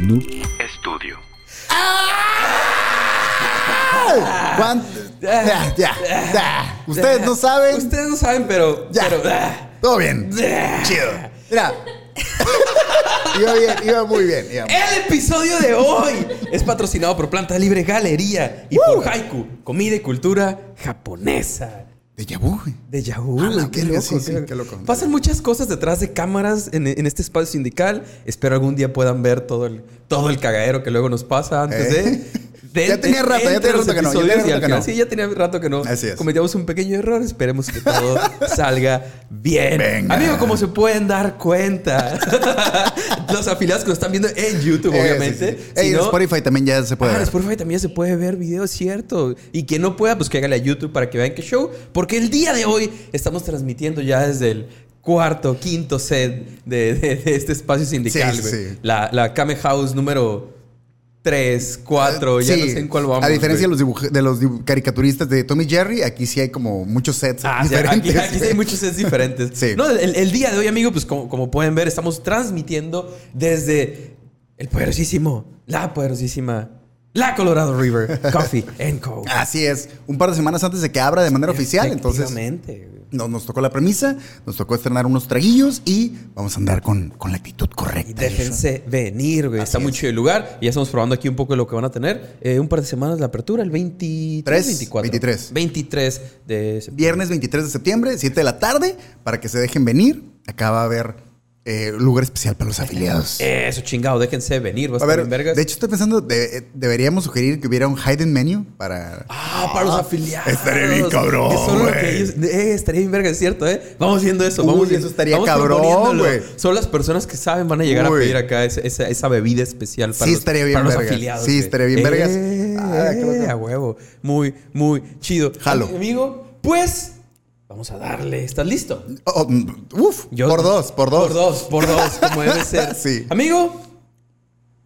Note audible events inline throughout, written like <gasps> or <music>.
Noob Studio. ¿Cuán- Ya, ya, ya. Ustedes no saben. Ustedes no saben, pero. Ya. pero Todo bien. Chido. Mira. iba bien, iba muy bien. iba- El episodio de hoy es patrocinado por Planta Libre Galería y por Haiku, comida y cultura japonesa. Vu, güey. De Yahoo. A la qué loco, sí, qué sí, loco. qué loco. Pasan muchas cosas detrás de cámaras en, en este espacio sindical. Espero algún día puedan ver todo el, todo el cagadero que luego nos pasa antes Eh. De. Ya tenía rato, ya tenía rato que no, ya tenía rato que no. Sí, ya tenía rato que no. Así es. Cometíamos un pequeño error. Esperemos que todo <laughs> salga bien. Venga. Amigo, como se pueden dar cuenta, <laughs> los afiliados que nos están viendo en YouTube, Eh, obviamente. sí, sí. Si Ey, en no- Spotify también ya se puede Ah, en ver. Spotify también se puede ver videos, cierto. Y quien no pueda, pues que hágale a YouTube para que vean qué show. Porque el día de hoy estamos transmitiendo ya desde el cuarto, quinto set de, de- de este espacio sindical, sí. La, la Kame House número 3, 4, ya Sí, no sé en cuál vamos. A diferencia güey. de los, de los caricaturistas de Tommy Jerry, aquí sí hay como muchos sets Ah, sí, diferentes. aquí, aquí sí hay <laughs> muchos sets diferentes. Sí. No, el, el día de hoy, amigo, pues como, como pueden ver, estamos transmitiendo desde el poderosísimo, la poderosísima, la Colorado River <laughs> Coffee and Co. Así es. Un par de semanas antes de que abra de manera oficial. Entonces, Efectivamente, güey. nos, nos tocó la premisa, nos tocó estrenar unos traguillos y vamos a andar con, con la actitud Y correcta. déjense venir, güey. Está Así muy es. chido el lugar. Y ya estamos probando aquí un poco de lo que van a tener. Eh, un par de semanas la apertura, el 23, Tres, 24. 23. 23 de septiembre. Viernes 23 de septiembre, 7 de la tarde, para que se dejen venir. Acá va a haber eh, lugar especial para los afiliados. Eso, chingado. Déjense venir. Va a ver, bien vergas. de hecho estoy pensando, de- eh, deberíamos sugerir que hubiera un hidden menu para... Ah, para los afiliados. estaría bien cabrón, Que son lo güey. que ellos- eh, estaría bien verga, es cierto, ¿eh? Vamos viendo eso. Vamos Uy, viendo- eso estaría vamos cabrón, güey. Son las personas que saben, van a llegar a pedir acá esa, esa- esa bebida especial para Sí, los, estaría bien para los vergas. afiliados. Sí, estaría bien vergas. Eh, Ah, claro que- a huevo. Muy, muy chido. Jalo. Amigo, pues vamos a darle. ¿Estás listo? Oh, mm, uf, Yo- por dos, por dos. Por dos, por dos, como debe ser. <laughs> Sí. Amigo,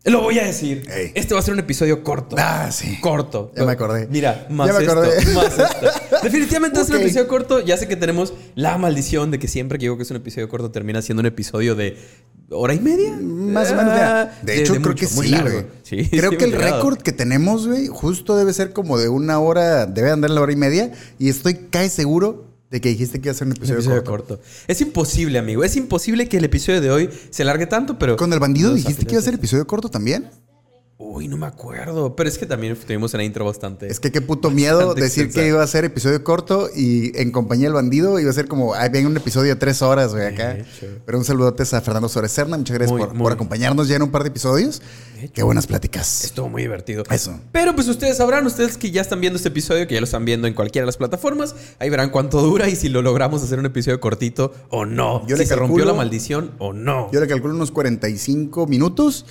lo voy a decir. Ey. Este va a ser un episodio corto. Ah, sí. Corto. Ya me acordé. Mira, más Ya me esto, acordé. <laughs> más esto. Definitivamente es un episodio corto. Ya sé que tenemos la maldición de que siempre que digo que es un episodio corto termina siendo un episodio de hora y media. Más o menos. Ah, De, hecho, creo mucho, que sí, güey. Sí, creo sí, que el récord que tenemos, güey, justo debe ser como de una hora, debe andar en la hora y media. Y estoy cae seguro de que dijiste que iba a ser un Un episodio, corto. corto. Es imposible, amigo. Es imposible que el episodio de hoy se largue tanto, pero. Con el bandido dijiste que iba a ser episodio corto también. Uy, no me acuerdo. Pero es que también tuvimos una intro bastante. Es que qué puto miedo decir extensa. que iba a ser episodio corto y en compañía del bandido iba a ser como, ay, un episodio de tres horas, güey, acá. Pero un saludote a Fernando Suárez Serna. Muchas gracias Muy, por, muy. por acompañarnos ya en un par de episodios. De. Qué buenas pláticas. Estuvo muy divertido. Eso. Pero pues ustedes sabrán, ustedes que ya están viendo este episodio, que ya lo están viendo en cualquiera de las plataformas, ahí verán cuánto dura y si lo logramos hacer un episodio cortito o no. Yo si le se rompió calculo- la maldición o no. Yo le calculo unos 45 minutos,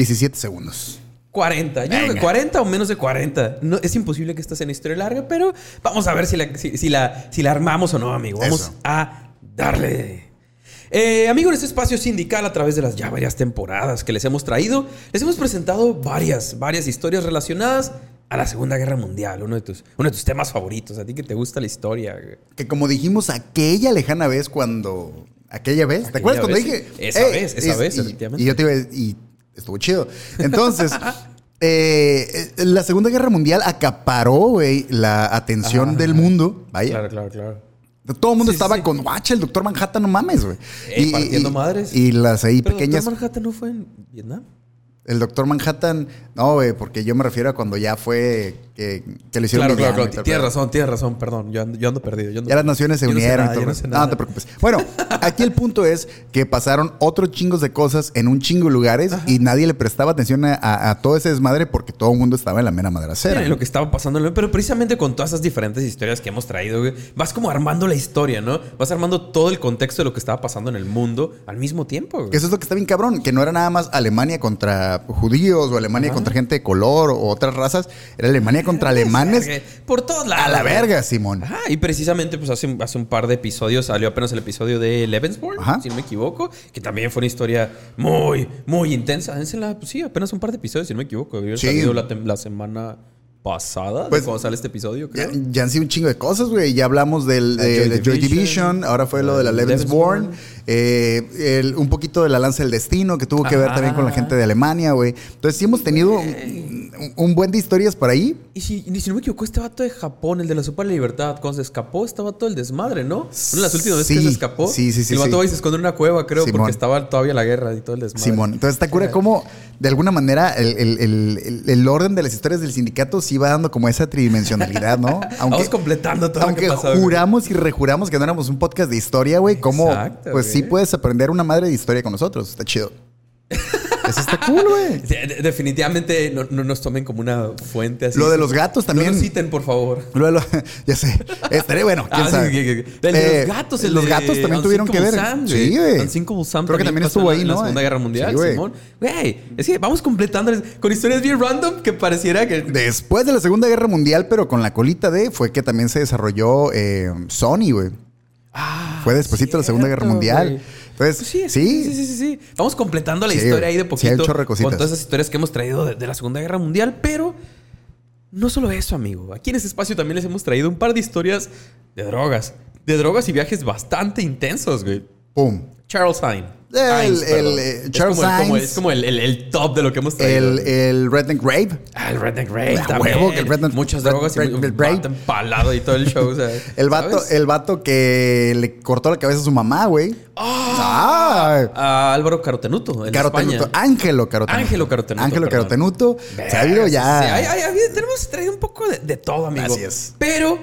17 segundos. 40. Yo creo que Venga. 40 o menos de 40. No, es imposible que esta sea una historia larga, pero vamos a ver si la, si, si la, si la armamos o no, amigo. Vamos Eso. a darle. Eh, amigo, en este espacio sindical, a través de las ya varias temporadas que les hemos traído, les hemos presentado varias, varias historias relacionadas a la Segunda Guerra Mundial, uno de tus, uno de tus temas favoritos, a ti que te gusta la historia. güey. Que como dijimos aquella lejana vez cuando... Aquella vez, ¿te acuerdas cuando dije? Esa vez, esa vez, y, efectivamente. y yo te iba a- y estuvo chido. Entonces, eh, <laughs> eh, la Segunda Guerra Mundial acaparó, güey, la atención del mundo. Vaya. Claro, claro, claro. Todo el mundo Sí, estaba sí. con guacha, el doctor Manhattan, no mames, güey. Ey, partiendo madres. Y las ahí Pero pequeñas. Doctor Manhattan no fue en Vietnam. El doctor Manhattan, no, güey, porque yo me refiero a cuando ya fue que, que le hicieron Claro, claro, claro. Tienes razón, tienes razón, perdón. Yo ando, yo ando perdido. yo ando Ya las naciones se Yo no sé unieron nada, y todo. yo no sé No, nada. no te preocupes. Bueno, <laughs> aquí el punto es que pasaron otros chingos de cosas en un chingo de lugares y nadie le prestaba atención a, a- a todo ese desmadre porque todo el mundo estaba en la mera madracera. Sí, lo que estaba pasando, pero precisamente con todas esas diferentes historias que hemos traído, güey, vas como armando la historia, ¿no? Vas armando todo el contexto de lo que estaba pasando en el mundo al mismo tiempo, güey. Eso es lo que está bien cabrón, que no era nada más Alemania contra judíos o Alemania contra gente de color o otras razas, era Alemania contra alemanes Por todos lados. a la verga, Simón. Ajá, y precisamente pues hace, hace un par de episodios salió apenas el episodio de Levensborn, Ajá. si no me equivoco, que también fue una historia muy, muy intensa. Dénsela, pues sí, apenas un par de episodios, si no me equivoco. Había Sí. salido la semana pasada, Pues, de cuando sale este episodio, Ya, creo. ya han sido un chingo de cosas, güey. Ya hablamos del, La de, Joy de Joy Division, Division, ahora fue lo de la. Lebensborn. eh, el- un poquito de la Lanza del Destino, que tuvo que ver Ajá. también con la gente de Alemania, güey. Entonces sí hemos tenido un, buen de historias por ahí. Y si, y si no me equivoco, este vato de Japón, el de la Sopa de la Libertad, cuando se escapó, estaba todo el desmadre, ¿no? Una de las últimas veces que se escapó. sí, sí, sí, El vato sí. va y se esconde en una cueva, creo, Simón. porque estaba todavía la guerra y todo el desmadre. Simón. Entonces está cura como, de alguna manera, el, el- el- el- el orden de las historias del sindicato sí va dando como esa tridimensionalidad, ¿no? <laughs> Vamos completando todo aunque lo que pasó. güey. juramos y rejuramos que no éramos un podcast de historia, güey, Exacto, pues sí puedes aprender una madre de historia con nosotros. Está chido. <laughs> Eso está cool, güey. <laughs> De- de- definitivamente no, no nos tomen como una fuente así. Lo de los gatos también. No nos citen, por favor. Lo de lo- <laughs> ya sé. Estaré bueno, quién Ah, sabe. de Eh, los gatos, el los de gatos también tuvieron que ver. Sí, güey. Creo que también estuvo ahí, ¿no? En la Segunda Guerra Mundial, Sí. Simón. Güey, es que vamos completando con historias bien random que pareciera que... Después de la Segunda Guerra Mundial, pero con la colita de, fue que también se desarrolló eh, Sony, güey. Ah, Fue despuesito de la Segunda Guerra Mundial. güey. Entonces, Pues sí, sí, sí, sí, sí. Vamos completando la historia ahí de poquito. con todas esas historias que hemos traído de, de la Segunda Guerra Mundial, pero no solo eso, amigo. Aquí en este espacio también les hemos traído un par de historias de drogas. De drogas y viajes bastante intensos, güey. Pum. Charles Hines. El- Hines, el, perdón. eh, Es Charles como el- como el- Hines. Es como el, el- el top de lo que hemos traído. El, el Redneck Rave. Ah, el Redneck Rave A también. huevo que el Redneck- Muchas Red- drogas y Red- un Red vato empalado y todo el show. o sea, <laughs> El vato, ¿sabes? el vato que le cortó la cabeza a su mamá, güey. Ah, A Álvaro Carotenuto, el de Carotenuto. España. Ángelo Carotenuto. Ángelo Carotenuto, Ángelo. Carotenuto. Se ha ido ya. Sí, hay- hay- tenemos traído un poco de, de todo, amigo. Así es. Pero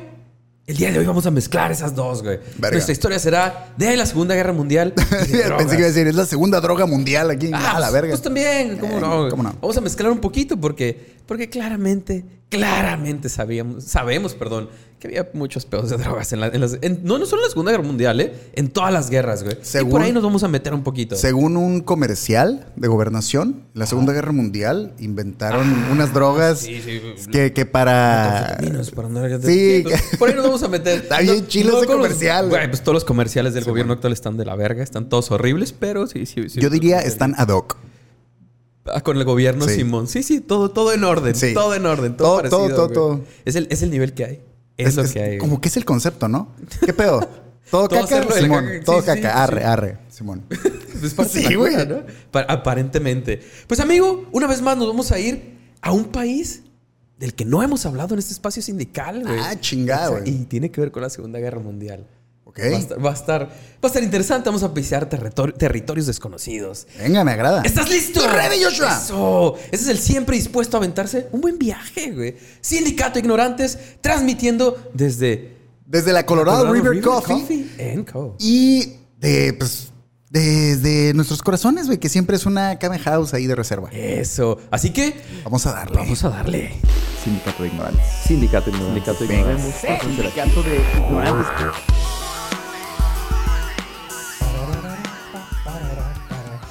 el día de hoy vamos a mezclar esas dos, güey. Verga. Nuestra historia será de la Segunda Guerra Mundial. drogas. <laughs> Pensé que iba a decir, es la segunda droga mundial aquí. Ah, a la verga. Pues también, ¿cómo Eh, no? ¿cómo no? Vamos a mezclar un poquito porque, porque claramente, claramente sabíamos, sabemos, perdón, que había muchos pedos de drogas en, la- en las... en- no, no solo en la Segunda Guerra Mundial, ¿eh? En todas las guerras, güey. Y Según- por ahí nos vamos a meter un poquito. Según un comercial de gobernación, la Segunda Guerra Mundial inventaron unas drogas Ah, sí, sí. que, que para... Sí. Entonces, Por ahí nos vamos a meter. <laughs> Está bien chilo ese con los- comercial. Güey, pues todos los comerciales del gobierno actual están de la verga, están todos horribles, pero sí, sí. sí Yo diría están ad hoc. Ah, con el gobierno, Sí. Simón. Sí, sí, todo, todo en orden. Sí. Todo en orden. Todo, Todo, parecido, todo, todo, todo. Es el, es el nivel que hay. Es, lo que hay. Como que es el concepto, ¿no? ¿Qué pedo? <laughs> Todo, Todo caca, Simón. caca, Todo caca. arre, arre, Simón. <laughs> Es parte Sí, güey. ¿no? Pa- aparentemente. Pues, amigo, una vez más nos vamos a ir a un país del que no hemos hablado en este espacio sindical, güey. Ah, chingada, O sea, güey. Y tiene que ver con la Segunda Guerra Mundial. Va a, estar, va, a estar, va a estar interesante. Vamos a pisar territor- territorios desconocidos. Venga, me agrada. ¿Estás listo? Ready, Joshua. Eso. Ese es el siempre dispuesto a aventarse un buen viaje, güey. Sindicato Ignorantes, transmitiendo desde Desde la Colorado, River, Coffee. and Co. Y de, pues, desde nuestros corazones, güey, que siempre es una cama house ahí de reserva. Eso. Así que Vamos a darle. vamos a darle. Sindicato de ignorantes. Sindicato Ignorantes. Sindicato Venga. Sindicato de ignorantes.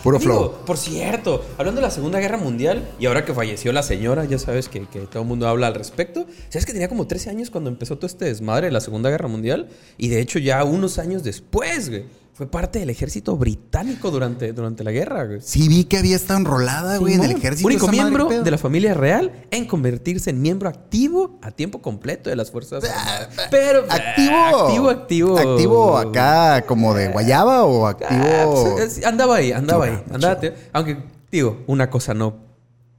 Puro Digo, flow. por cierto, hablando de la Segunda Guerra Mundial y ahora que falleció la señora, ya sabes que, que todo el mundo habla al respecto. ¿Sabes que tenía como 13 años cuando empezó todo este desmadre de la Segunda Guerra Mundial? Y de hecho, ya unos años después, güey, fue parte del ejército británico durante, durante la guerra, güey. Sí, vi que había estado enrolada, güey, en el ejército. Único miembro de la familia real en convertirse en miembro activo a tiempo completo de las fuerzas armadas. Pero Activo. activo, activo, Activo acá como de guayaba o activo. Ah, pues, es- andaba ahí, andaba ahí. Andaba, aunque, digo, una cosa no,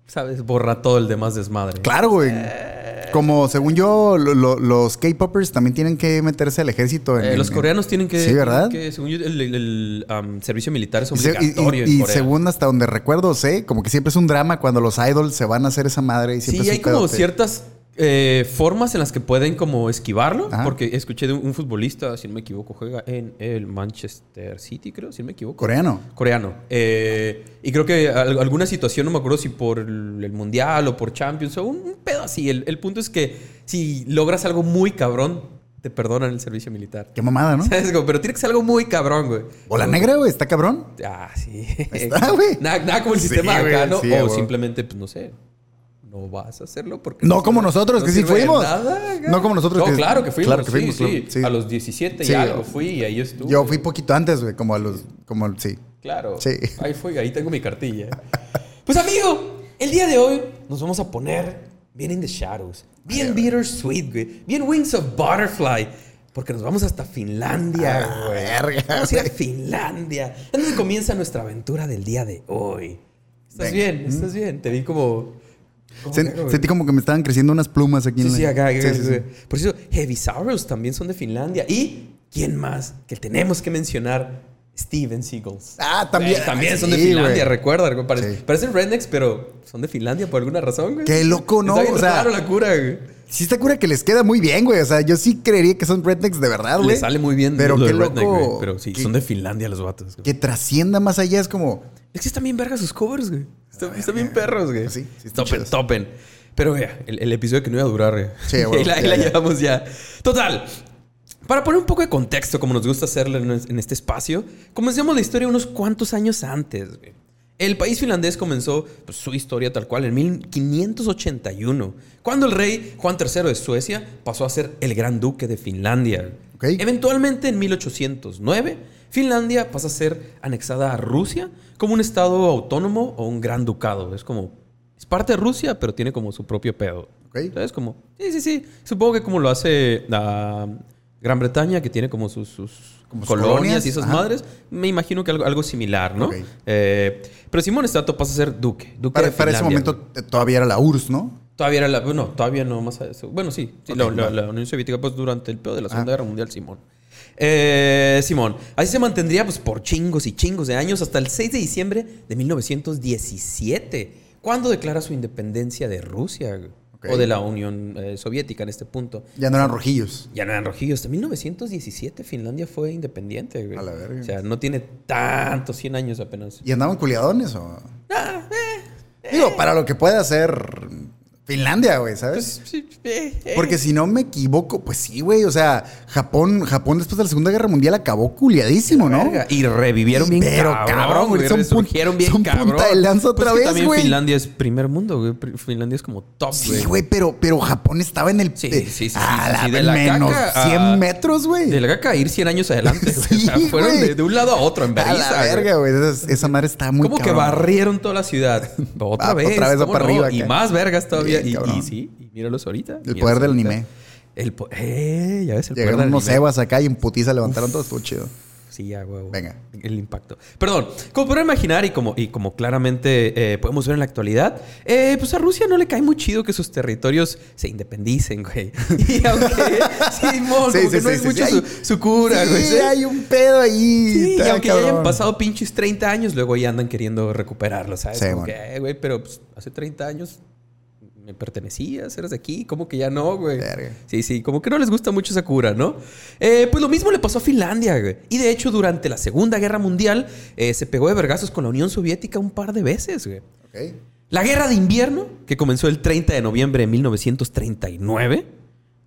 ¿sabes? Borra todo el demás desmadre. Claro, güey. Como según yo, lo- lo- los K-popers también tienen que meterse al ejército. en- Eh, los en- coreanos tienen que. Sí, ¿verdad? que, según yo, el, el- el, um, servicio militar es Y, y- obligatorio y- en y Corea. según hasta donde recuerdo, sé, como que siempre es un drama cuando los idols se van a hacer esa madre y siempre Sí, hay como ciertas eh, formas en las que pueden como esquivarlo. Ajá. Porque escuché de un, un futbolista, si no me equivoco, juega en el Manchester City, creo, si no me equivoco. Coreano. Coreano. Eh, y creo que al- alguna situación, no me acuerdo si por el, Mundial o por Champions o un, un pedo así. El, el punto es que si logras algo muy cabrón, te perdonan el servicio militar. Qué mamada, ¿no? <laughs> Pero tiene que ser algo muy cabrón, güey. Bola negra, güey, está cabrón. Ah, sí. está, güey. <laughs> Nada, nada como el Sí, sistema güey, acá, ¿no? sí, o güey. simplemente, pues no sé. No vas a hacerlo porque. No como nosotros, que sí fuimos. nada. No como nosotros, No, que- claro que fuimos. claro que sí, fuimos, sí. claro, sí. A los 17 Sí, y algo yo- fui y ahí estuve. Yo fui poquito antes, güey, como a los. Como, sí. Claro. Sí. Ahí fue, ahí tengo mi cartilla. <laughs> Pues amigo, el día de hoy nos vamos a poner bien In the Shadows, bien Bittersweet, güey, bien Wings of Butterfly. Porque nos vamos hasta Finlandia, Ah, güey. verga, Vamos a ir a. Finlandia. Es donde comienza nuestra aventura del día de hoy. ¿Estás Venga. bien? ¿Estás bien? Te vi como... como Sen- que, güey. sentí como que me estaban creciendo unas plumas aquí Sí, en la... sí, acá. acá, Sí, sí, sí. Por eso, Heavy Sorrows también son de Finlandia. ¿Y quién más que tenemos que mencionar? Steven Seagulls. Ah, también. También son de Finlandia, güey. recuerda. Parecen, parecen rednecks, pero son de Finlandia por alguna razón, güey. Qué loco, ¿no? Está O sea, la cura, güey. Sí está cura que les queda muy bien, güey. O sea, yo sí creería que son rednecks de verdad, güey. Le sale muy bien Pero qué de redneck, loco. güey. Pero sí, que, son de Finlandia los vatos. güey. que trascienda más allá es como... Es que están bien vergas sus covers, güey. Están, están bien perros, güey. Sí, sí topen, chidos. topen. Pero, güey, el, el episodio que no iba a durar, güey. Sí, güey, <laughs> ahí la, ahí ya, la ya. llevamos ya. Total. Para poner un poco de contexto, como nos gusta hacerlo en, este espacio, comencemos la historia unos cuantos años antes, güey. El país finlandés comenzó pues, su historia tal cual en 1581, cuando el rey Juan III de Suecia pasó a ser el gran duque de Finlandia. Ok. Eventualmente, en 1809, Finlandia pasa a ser anexada a Rusia como un estado autónomo o un gran ducado. Es como, es parte de Rusia, pero tiene como su propio pedo. Ok. ¿Sabes? Como, sí, sí, sí. Supongo que como lo hace la Gran Bretaña, que tiene como sus, sus Como colonias, colonias, y esas ajá. madres, me imagino que algo, algo similar, ¿no? Ok. Eh, pero Simón Estato pasa a ser duque. duque Para, de para ese momento eh, todavía era la URSS, ¿no? Todavía era la. Bueno, todavía no más. a eso. Bueno, sí. sí, Ok, la, la- la Unión Soviética, pues durante el pedo de la Segunda Ah. Guerra Mundial, Simón. Eh, Simón. Así se mantendría pues, por chingos y chingos de años hasta el 6 de diciembre de 1917, cuando declara su independencia de Rusia o de la Unión eh, Soviética en este punto. Ya no eran rojillos. Ya no eran rojillos. Hasta 1917 Finlandia fue independiente. güey. A la verga. O sea, no tiene tantos 100 años apenas. ¿Y andaban culiadones o...? Ah, Digo, para lo que puede hacer Finlandia, güey, ¿sabes? Pues, sí, eh, eh. Porque si no me equivoco, pues sí, güey. O sea, Japón, Japón después de la Segunda Guerra Mundial acabó culiadísimo, ¿no? Y revivieron bien Pero, cabrón, güey, son bien son cabrón. punta de lanza otra Pues que vez, también güey. Finlandia es primer mundo, güey. Finlandia es como top, güey. Sí, güey, pero, pero Japón estaba en el... Sí, sí, sí, sí, a la sí, de la menos caca 100 a- metros, güey. De la caca a ir 100 años adelante. <laughs> Sí, o sea, fueron de, de un lado a otro en A Berisa, la verga, güey. Esa, esa madre está muy Como que barrieron toda la ciudad. <laughs> Otra Ah, vez. otra vez va ¿cómo para arriba Y más vergas todavía. Y, cabrón. y sí, y míralos ahorita. El poder del ahorita. anime. El po- eh, ya ves, el Llegaron poder del unos anime. evas acá y en putiza levantaron todo. Estuvo chido. Sí, ya, huevo. Venga. El impacto. Perdón, como podrán imaginar y como, y como claramente eh, podemos ver en la actualidad, eh, pues a Rusia no le cae muy chido que sus territorios se independicen, güey. <laughs> Y aunque Simón, Sí, <laughs> sí, que no sí, es sí, mucho sí. su, cura, güey. Sí, hay un pedo ahí. Sí, y aunque ya hayan pasado pinches 30 años, luego ya andan queriendo recuperarlo, ¿sabes? Sí, Como bueno. que, eh, güey, pero pues, hace 30 años me pertenecías, eres de aquí, como que ya no, güey. Verga. Sí, sí, como que no les gusta mucho esa cura, ¿no? Eh, pues lo mismo le pasó a Finlandia, güey. Y de hecho, durante la Segunda Guerra Mundial, eh, se pegó de vergazos con la Unión Soviética un par de veces, güey. La guerra de invierno, que comenzó el 30 de noviembre de 1939,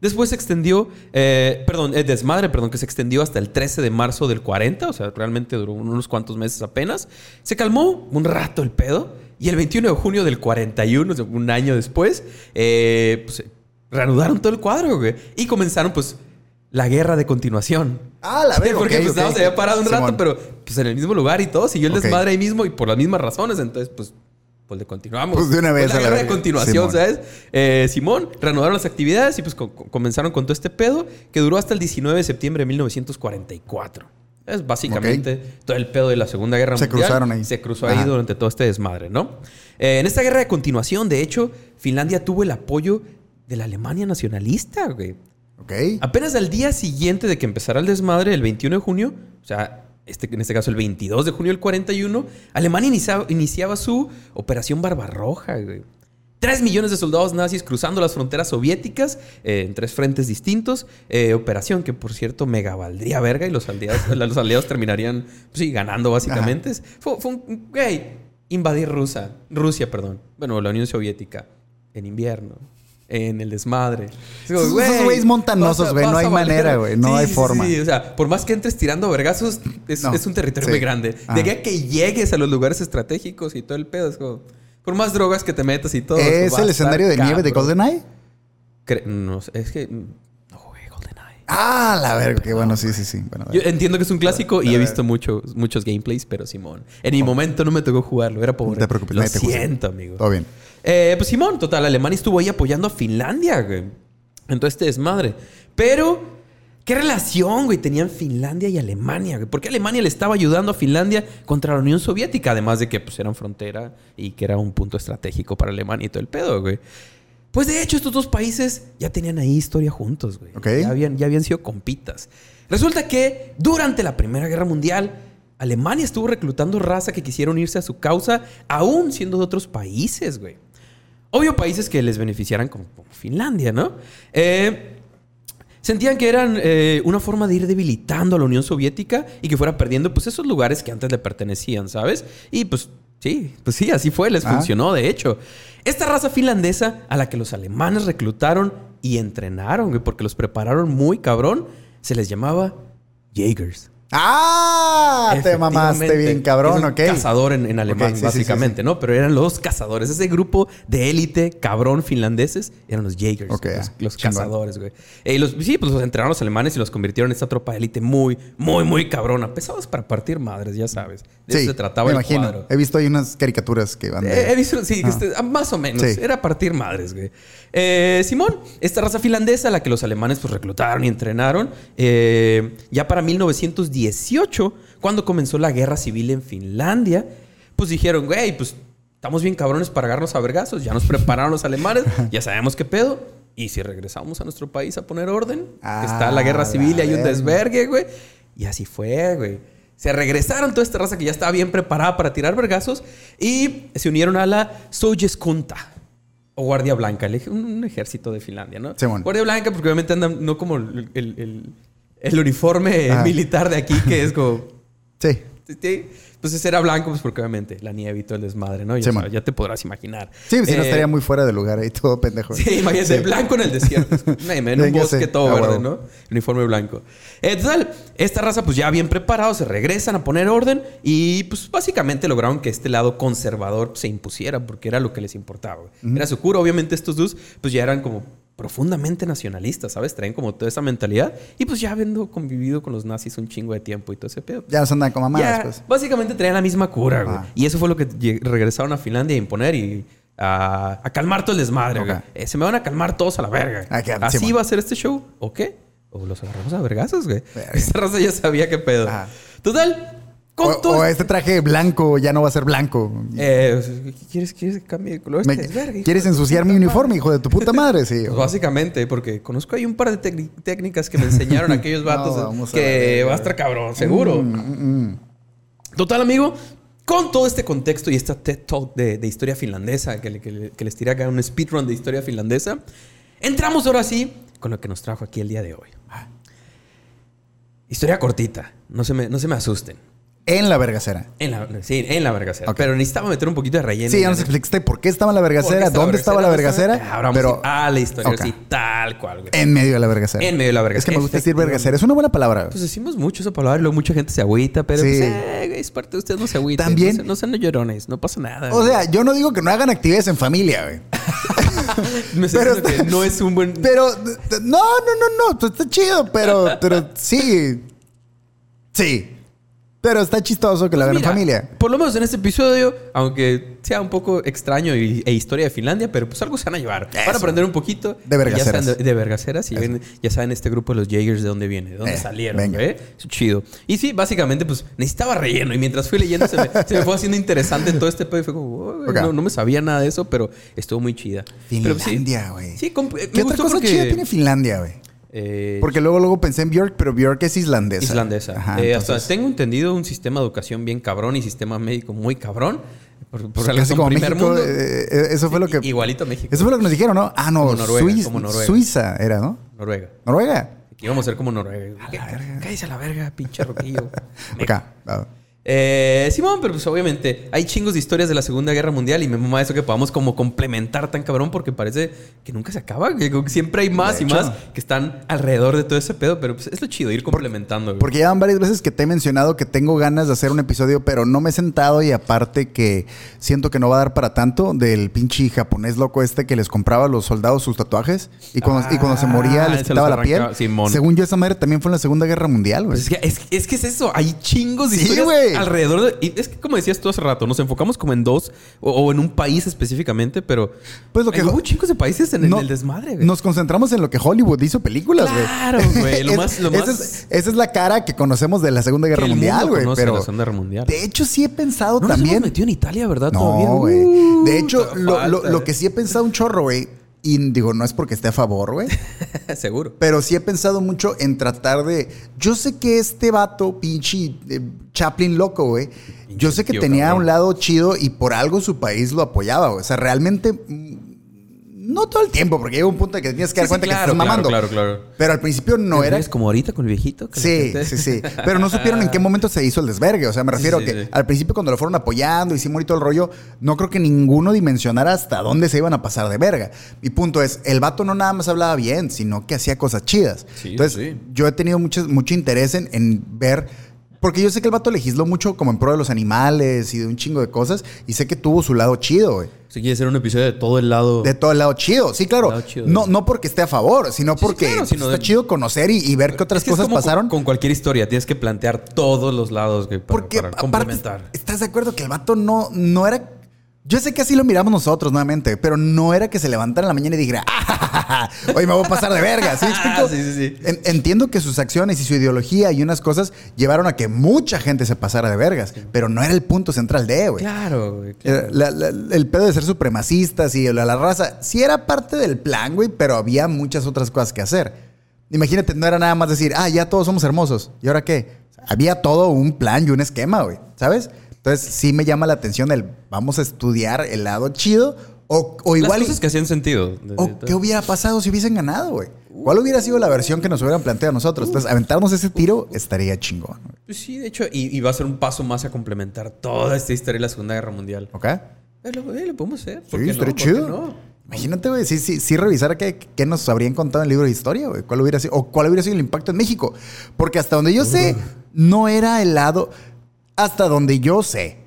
después se extendió, eh, perdón, el desmadre, perdón, que se extendió hasta el 13 de marzo del 40, o sea, realmente duró unos cuantos meses apenas. Se calmó un rato el pedo y el 21 de junio del 41, o sea, un año después, eh, pues, reanudaron todo el cuadro, güey, y comenzaron, pues, la guerra de continuación. Ah, la verga. <laughs> Porque ok, pues ok. nada, más se había parado un rato, pero pues en el mismo lugar y todo, siguió el desmadre ahí mismo y por las mismas razones, entonces pues, pues le continuamos. Pues de una vez la a la guerra de continuación, Simón. ¿sabes? Eh, Simón, reanudaron las actividades y pues co- co- comenzaron con todo este pedo que duró hasta el 19 de septiembre de 1944. Es básicamente todo el pedo de la Segunda Guerra Se Mundial. cruzaron ahí. Se cruzó ahí durante todo este desmadre, ¿no? Eh, en esta guerra de continuación, de hecho, Finlandia tuvo el apoyo de la Alemania nacionalista, güey. Ok. Apenas al día siguiente de que empezara el desmadre, el 21 de junio, o sea, este, en este caso el 22 de junio del 41, Alemania iniciaba, iniciaba su Operación Barbarroja, güey. Tres millones de soldados nazis cruzando las fronteras soviéticas eh, en tres frentes distintos. Eh, operación que, por cierto, mega valdría verga y los aliados, <laughs> los aliados terminarían, pues, sí, ganando básicamente. Fue, fue un, güey, invadir Rusia, Rusia, perdón. Bueno, la Unión Soviética en invierno, en el desmadre. Es como, Esos- güey, esos güeyes montanosos, güey, no hay manera, güey, no hay sí, forma. sí, o sea, por más que entres tirando vergazos, es, No, es un territorio muy grande. Ah. De que que llegues a los lugares estratégicos y todo el pedo, es como... Por más drogas que te metas y todo. ¿Es el escenario de nieve de. GoldenEye? Cre- No sé, es que... No jugué GoldenEye. Ah, la verga. Qué bueno, sí, sí, sí. Bueno, Yo entiendo que es un clásico y he visto mucho, muchos gameplays, pero Simón. En mi momento no me tocó jugarlo, era pobre. No te preocupes, Lo te siento, amigo. todo bien. Eh, pues Simón, total, Alemania estuvo ahí apoyando a Finlandia, güey. En todo este desmadre. Pero, ¿qué relación, güey, tenían Finlandia y Alemania, güey? ¿Por qué Alemania le estaba ayudando a Finlandia contra la Unión Soviética? Además de que, pues, eran frontera y que era un punto estratégico para Alemania y todo el pedo, güey. Pues, de hecho, estos dos países ya tenían ahí historia juntos, güey. Ya habían, ya habían sido compitas. Resulta que, durante la Primera Guerra Mundial... Alemania estuvo reclutando raza que quisiera unirse a su causa, aún siendo de otros países, güey. Obvio, países que les beneficiaran como, como Finlandia, ¿no? Eh, sentían que eran eh, una forma de ir debilitando a la Unión Soviética y que fuera perdiendo pues esos lugares que antes le pertenecían, ¿sabes? Y pues sí, pues sí, así fue, les Ah. funcionó, de hecho. Esta raza finlandesa a la que los alemanes reclutaron y entrenaron, porque los prepararon muy cabrón, se les llamaba Jaegers. ¡Ah! Te mamaste bien, cabrón, ¿ok? Cazador en, en alemán, Ok, sí, sí, básicamente, ¿no? Pero eran los cazadores. Ese grupo de élite, cabrón, finlandeses, eran los Jaegers. Los ah, los cazadores, güey. Eh, y los, sí, pues los entrenaron los alemanes y los convirtieron en esta tropa de élite muy, muy, muy cabrona. Pesados para partir madres, ya sabes. De Sí, eso se trataba me el imagino. cuadro. He visto ahí unas caricaturas que van de... Eh, he visto, sí, Ah. este- ah, más o menos. Era partir madres, güey. Eh, Simón, esta raza finlandesa, a la que los alemanes pues reclutaron y entrenaron, eh, ya para 1918, cuando comenzó la guerra civil en Finlandia, pues dijeron, güey, pues estamos bien cabrones para agarrarnos a vergazos, ya nos prepararon los alemanes, <laughs> ya sabemos qué pedo. Y si regresamos a nuestro país a poner orden, Ah, está la guerra civil y hay un desvergue, güey. Y así fue, güey. Se regresaron toda esta raza que ya estaba bien preparada para tirar vergazos y se unieron a la Sojeskunta. O Guardia Blanca, un, un ejército de Finlandia, ¿no? Guardia Blanca, porque obviamente andan no como el, el- el- el uniforme Ajá. militar de aquí, que es como. <laughs> Sí. sí, Pues era blanco, pues porque obviamente la nieve y todo el desmadre, ¿no? Ya, Simón. sabes, ya te podrás imaginar. Sí, si no Eh, estaría muy fuera de lugar ahí todo pendejo. Sí, imagínate, Sí. blanco en el desierto. <laughs> En un bosque todo a verde. ¿no? Uniforme blanco. Eh, total, esta raza, pues ya bien preparados, se regresan a poner orden y, pues básicamente lograron que este lado conservador se impusiera porque era lo que les importaba. Era su cura. Obviamente, estos dos, pues ya eran como profundamente nacionalistas, ¿sabes? Traen como toda esa mentalidad y, pues ya habiendo convivido con los nazis un chingo de tiempo y todo ese pedo. Ya nos andan como mamadas, pues. Básicamente traían la misma cura, güey. Ah. Y eso fue lo que regresaron a Finlandia a imponer y a, a calmar todo el desmadre, Ok. güey. Eh, se me van a calmar todos a la verga. Ah, que- Así va a ser este show, ¿o qué? O los agarramos a vergazos, güey. Verga. <laughs> Esta raza ya sabía qué pedo. Ajá. Total, con O, todo o este traje blanco ya no va a ser blanco. Eh, ¿quieres, ¿Quieres que cambie de color? Me- Este ¿Quieres ensuciar mi uniforme, madre? hijo de tu puta madre? Sí. <laughs> Pues básicamente, porque conozco ahí un par de técnicas que me enseñaron aquellos <laughs> vatos No, a que verga. va a estar cabrón, seguro. Mm, mm, mm. Total, amigo, con todo este contexto y esta TED Talk de, de historia finlandesa, que, le- que le- que les tiré acá un speedrun de historia finlandesa, entramos ahora sí con lo que nos trajo aquí el día de hoy. Historia cortita, no se me, no se me asusten. En la vergacera. En la, sí, en la vergacera. Ok. Pero necesitaba meter un poquito de relleno. Sí, ya nos la- explicaste por qué estaba en la ¿Por qué vergacera, estaba dónde estaba la vergacera, Ahora vamos pero a, ir a la historia, Ok. así, tal cual, güey. en medio de la vergacera. En medio de la vergacera. Es que me gusta decir vergacera. Es una buena palabra. Pues decimos mucho esa palabra y luego mucha gente se agüita, pero Sí. pues, eh, güey, es parte de ustedes, no se agüiten. También- No, no sean llorones, no pasa nada. o güey. sea, yo no digo que no hagan actividades en familia, güey. <laughs> me pero que no es un buen. Pero, no, no, no, no. pues Está chido, pero, pero sí. Sí. Pero está chistoso que la hagan en familia. Por lo menos en este episodio, aunque sea un poco extraño y- e historia de Finlandia, pero pues algo se van a llevar. Van a Eso. aprender un poquito. De vergaceras. Ya saben de, vergaceras y Eso. ven- ya saben este grupo de los Jaegers de dónde viene, de dónde Eh, salieron, venga. güey. Eso chido. Y sí, básicamente, pues necesitaba relleno. Y mientras fui leyendo, se me, <laughs> se me fue haciendo interesante todo este pedo. Y fue como, "Oh, no, no me sabía nada de eso, pero estuvo muy chida. Pues, sí, Finlandia, güey. Sí, me ¿Qué otra cosa porque- chida tiene Finlandia, güey? Eh, Porque luego, luego pensé en Björk, pero Björk es islandesa. islandesa. Ajá, Eh, hasta entonces- tengo entendido un sistema de educación bien cabrón y sistema médico muy cabrón. Por, por la casi como primer México, mundo. eh, eh, eso fue lo que... Igualito a México. Eso fue lo que nos dijeron, ¿no? Ah, no, Como Noruega, Suiz- como Noruega. Suiza era, ¿no? Noruega. Noruega. Íbamos a ser como Noruega. ¿Qué? Cállese a la verga, pinche roquillo. <laughs> Acá. Eh, Simón, pero pues obviamente hay chingos de historias de la Segunda Guerra Mundial y me mama eso que podamos como complementar tan cabrón porque parece que nunca se acaba. Que siempre hay más De y hecho. más que están alrededor de todo ese pedo, pero pues es lo chido, ir complementando. güey. Porque ya van varias veces que te he mencionado que tengo ganas de hacer un episodio, pero no me he sentado y aparte que siento que no va a dar para tanto del pinche japonés loco este que les compraba a los soldados sus tatuajes y cuando, y cuando se moría Ah, les se quitaba la piel. arrancaba, Simón. Según yo, esa madre también fue en la Segunda Guerra Mundial, güey. Pues es, que, es, es que es eso, hay chingos de Sí, historias güey. Alrededor de. y es que, como decías tú hace rato, nos enfocamos como en dos o, o en un país específicamente, pero. Pues lo que- Hay hubo chicos de países en el, No, el desmadre, güey. Nos concentramos en lo que Hollywood hizo películas, güey. Claro, güey, lo <laughs> Es- más- lo esa, es, esa es la cara que conocemos de la Segunda Guerra Mundial, güey. Pero la Segunda Guerra Mundial. de hecho sí he pensado no también. hemos metido en Italia, ¿verdad? No, güey. Uh, De hecho, todavía lo, falta, lo- que sí he pensado un chorro, güey. Y digo, no es porque esté a favor, güey. <laughs> Seguro. Pero sí he pensado mucho en tratar de. Yo sé que este vato, pinche eh, Chaplin loco, güey. Yo sé que tenía cabrón. un lado chido y por algo su país lo apoyaba, güey. O sea, realmente. No todo el tiempo, porque llega un punto en que tienes que dar Sí, sí, cuenta que claro, estás mamando. Claro, claro, claro. Pero al principio no era. Es como ahorita con el viejito. que Sí, sí, sí. Pero no supieron en qué <laughs> momento se hizo el desvergue. O sea, me refiero sí, a que sí. al principio cuando lo fueron apoyando, hicimos y todo el rollo, no creo que ninguno dimensionara hasta dónde se iban a pasar de verga. Mi punto es, el vato no nada más hablaba bien, sino que hacía cosas chidas. Sí, Entonces, sí. yo he tenido mucho, mucho interés en, en ver... Porque yo sé que el vato legisló mucho como en pro de los animales y de un chingo de cosas. Y sé que tuvo su lado chido, güey. Si quieres hacer un episodio de todo el lado. De todo el lado chido. Sí, claro. Chido. No, no porque esté a favor, sino Sí, sí, porque claro, sino está de- chido conocer y, y ver qué otras Es que es cosas con- pasaron. Con, cualquier historia, tienes que plantear todos los lados, güey, para, Porque para aparte, complementar. ¿estás de acuerdo que el vato no, no era... Yo sé que así lo miramos nosotros nuevamente, pero no era que se levantara en la mañana y dijera, "Ah, ja, ja, ja, hoy me voy a pasar de verga. ¿Sí? <laughs> Sí, sí, sí. En- entiendo que sus acciones y su ideología y unas cosas llevaron a que mucha gente se pasara de vergas, pero no era el punto central de, güey. Claro, güey. claro. Era la- la- el pedo de ser supremacistas y la, la raza, sí era parte del plan, güey, pero había muchas otras cosas que hacer. Imagínate, no era nada más decir, ah, ya todos somos hermosos. ¿Y ahora qué? Había todo un plan y un esquema, güey, ¿sabes? Entonces sí me llama la atención el, vamos a estudiar el lado chido o, o igual... cosas que hacían sentido. O qué hubiera pasado si hubiesen ganado, güey. ¿Cuál hubiera sido la versión que nos hubieran planteado nosotros? Entonces, aventarnos ese tiro estaría chingón. Pues sí, de hecho, y, y va a ser un paso más a complementar toda esta historia de la Segunda Guerra Mundial. ¿Ok? Eh, lo, eh, lo podemos hacer. ¿Por Sí, qué estaría no? ¿Por qué chido. no? Imagínate, güey, sí, sí, sí revisara qué, qué nos habrían contado en el libro de historia, güey. ¿Cuál hubiera sido, o cuál hubiera sido el impacto en México? Porque hasta donde yo sé, no era el lado. Hasta donde yo sé.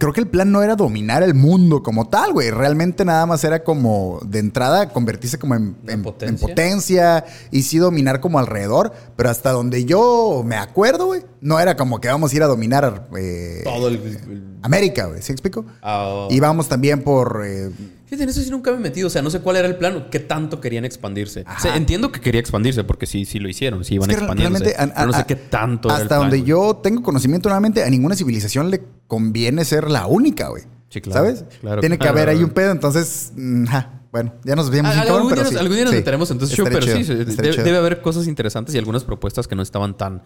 Creo que el plan no era dominar el mundo como tal, güey. Realmente nada más era como de entrada convertirse como en, potencia. en potencia y sí dominar como alrededor. Pero hasta donde yo me acuerdo, güey, no era como que vamos a ir a dominar eh, Todo el. el- América, güey. ¿Sí explico? Ah, Y vamos también por. eh, en eso sí nunca me he metido. O sea, no sé cuál era el plan qué tanto querían expandirse. Ajá. O sea, entiendo que quería expandirse porque sí, sí lo hicieron. Sí iban Es que realmente, a- pero no sé qué tanto era el Hasta plan, donde güey. yo tengo conocimiento, nuevamente, a ninguna civilización le conviene ser la única, güey. Sí, claro, ¿Sabes? claro, Tiene que claro. haber ahí un pedo, entonces. mm, ja, bueno, ya nos Ah, un cabrón, pero sí. algún día nos Sí. meteremos entonces show, pero sí, chido, debe, haber cosas interesantes y algunas propuestas que no estaban tan,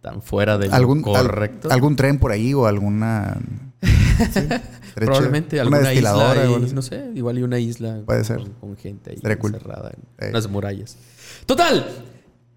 tan fuera de lo ¿Algún, al- correcto. algún tren por ahí o alguna. <laughs> Sí, Probablemente chido. alguna isla, y, no sé, igual y una isla Puede ser. Con, con gente ahí encerrada en Eh. unas murallas. Total,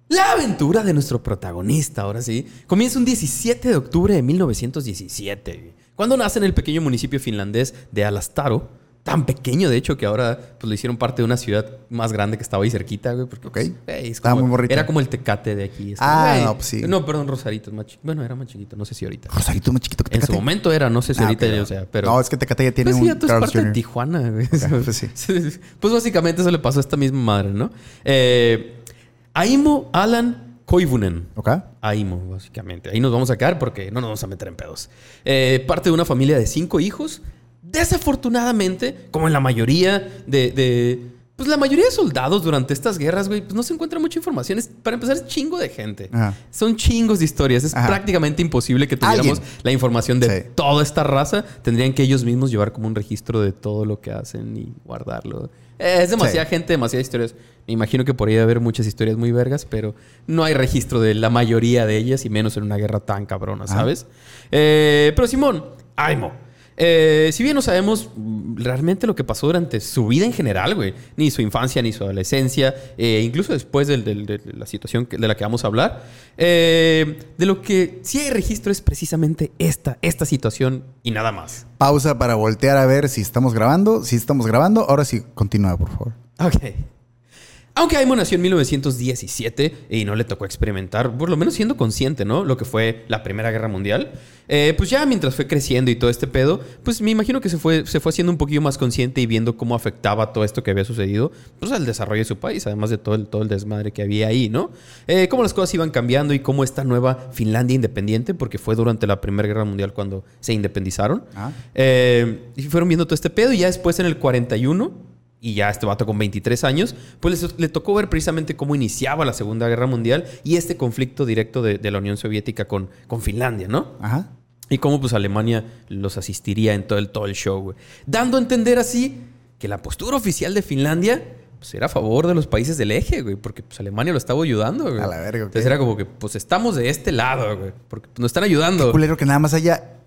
la aventura de nuestro protagonista, ahora sí, comienza un 17 de octubre de 1917, cuando nace en el pequeño municipio finlandés de Alastaro, tan pequeño de hecho que ahora pues, lo hicieron parte de una ciudad más grande que estaba ahí cerquita, güey, porque pues, güey, es Estaba como- muy morrito. era como el Tecate de aquí. es Ah, no, pues sí. No, perdón, Rosarito es más chiquito. Bueno, era más chiquito, no sé si ahorita. Rosarito más chiquito que En su Tecate. momento era, no sé si Ah, ahorita, ya, no. o sea, pero... No, es que Tecate ya tiene Pues sí, un ya tú es Carl's parte de. Tijuana, güey. pues sí. <laughs> Pues básicamente eso le pasó a esta misma madre, ¿no? Eh, Aimo Alan Koivunen. ¿Ok? Aimo, básicamente. Ahí nos vamos a quedar porque no nos vamos a meter en pedos. Eh, parte de una familia de cinco hijos. Desafortunadamente, como en la mayoría de, de- Pues la mayoría de soldados durante estas guerras, güey, pues no se encuentra mucha información. Es, para empezar, es chingo de gente. Ajá. Son chingos de historias. Es Ajá. prácticamente imposible que tuviéramos Alguien. la información de Sí. toda esta raza. Tendrían que ellos mismos llevar como un registro de todo lo que hacen y guardarlo. Es demasiada Sí. gente, demasiadas historias. Me imagino que por ahí debe haber muchas historias muy vergas, pero no hay registro de la mayoría de ellas y menos en una guerra tan cabrona. ¿sabes? Eh, pero Simón, Aimo. eh, si bien no sabemos realmente lo que pasó durante su vida en general, güey, ni su infancia, ni su adolescencia, eh, incluso después de la situación de la que vamos a hablar, eh, de lo que sí hay registro es precisamente esta, esta situación y nada más. Pausa para voltear a ver si estamos grabando. Si estamos grabando, ahora sí, continúa, por favor. Ok. Aunque Aimo nació en 1917 y no le tocó experimentar, por lo menos siendo consciente, ¿no? Lo que fue la Primera Guerra Mundial. eh, pues ya mientras fue creciendo y todo este pedo, pues me imagino que se fue, se fue haciendo un poquillo más consciente y viendo cómo afectaba todo esto que había sucedido, pues al desarrollo de su país, además de todo el, todo el desmadre que había ahí, ¿no? Eh, cómo las cosas iban cambiando y cómo esta nueva Finlandia independiente, porque fue durante la Primera Guerra Mundial cuando se independizaron. Ah. Eh, y fueron viendo todo este pedo y ya después en el 41 y ya este vato con 23 años, pues le, tocó ver precisamente cómo iniciaba la Segunda Guerra Mundial y este conflicto directo de, de la Unión Soviética con, con Finlandia, ¿no? Ajá. Y cómo pues Alemania los asistiría en todo el, todo el show, güey. Dando a entender así que la postura oficial de Finlandia pues, era a favor de los países del eje, güey, porque pues, Alemania lo estaba ayudando, güey. A la verga. Entonces era como que, pues estamos de este lado, güey, porque nos están ayudando. Culero que nada más haya,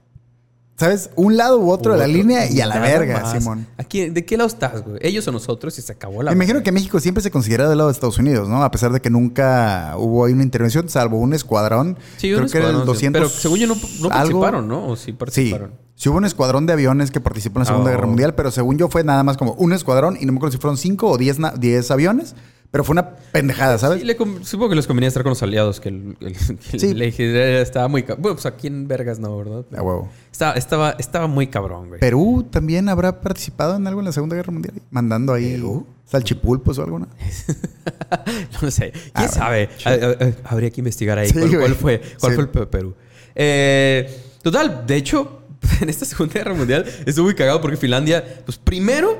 ¿sabes? Un lado u otro de la línea y a la verga, más. Simón. ¿A quién- ¿De qué lado estás, güey? ¿Ellos o nosotros? Y se acabó la Me imagino que México siempre se considera del lado de Estados Unidos, ¿no? A pesar de que nunca hubo ahí una intervención, salvo un escuadrón. Sí, Creo un que era el escuadrón, 200 Pero según yo no, no algo. participaron, ¿no? ¿O sí Sí, participaron? sí hubo un escuadrón de aviones que participó en la Segunda Oh. Guerra Mundial, pero según yo fue nada más como un escuadrón y no me acuerdo si fueron 5 o 10 aviones, pero fue una pendejada, ¿sabes? Sí, le supongo que les convenía estar con los aliados, que el, el, Sí. estaba muy... ca- Bueno, pues aquí en Vergas no, ¿verdad? A huevo. Estaba, estaba, estaba muy cabrón, güey. Perú también habrá participado en algo en la Segunda Guerra Mundial, mandando ahí salchipulpos o algo, ¿no? <laughs> no sé. ¿Quién Ah, sabe? Ah, ah, Habría que investigar ahí Sí, cuál, fue, cuál Sí. fue el Pe- Perú. Eh, total, de hecho, <laughs> en esta Segunda Guerra Mundial estuvo muy cagado porque Finlandia, pues primero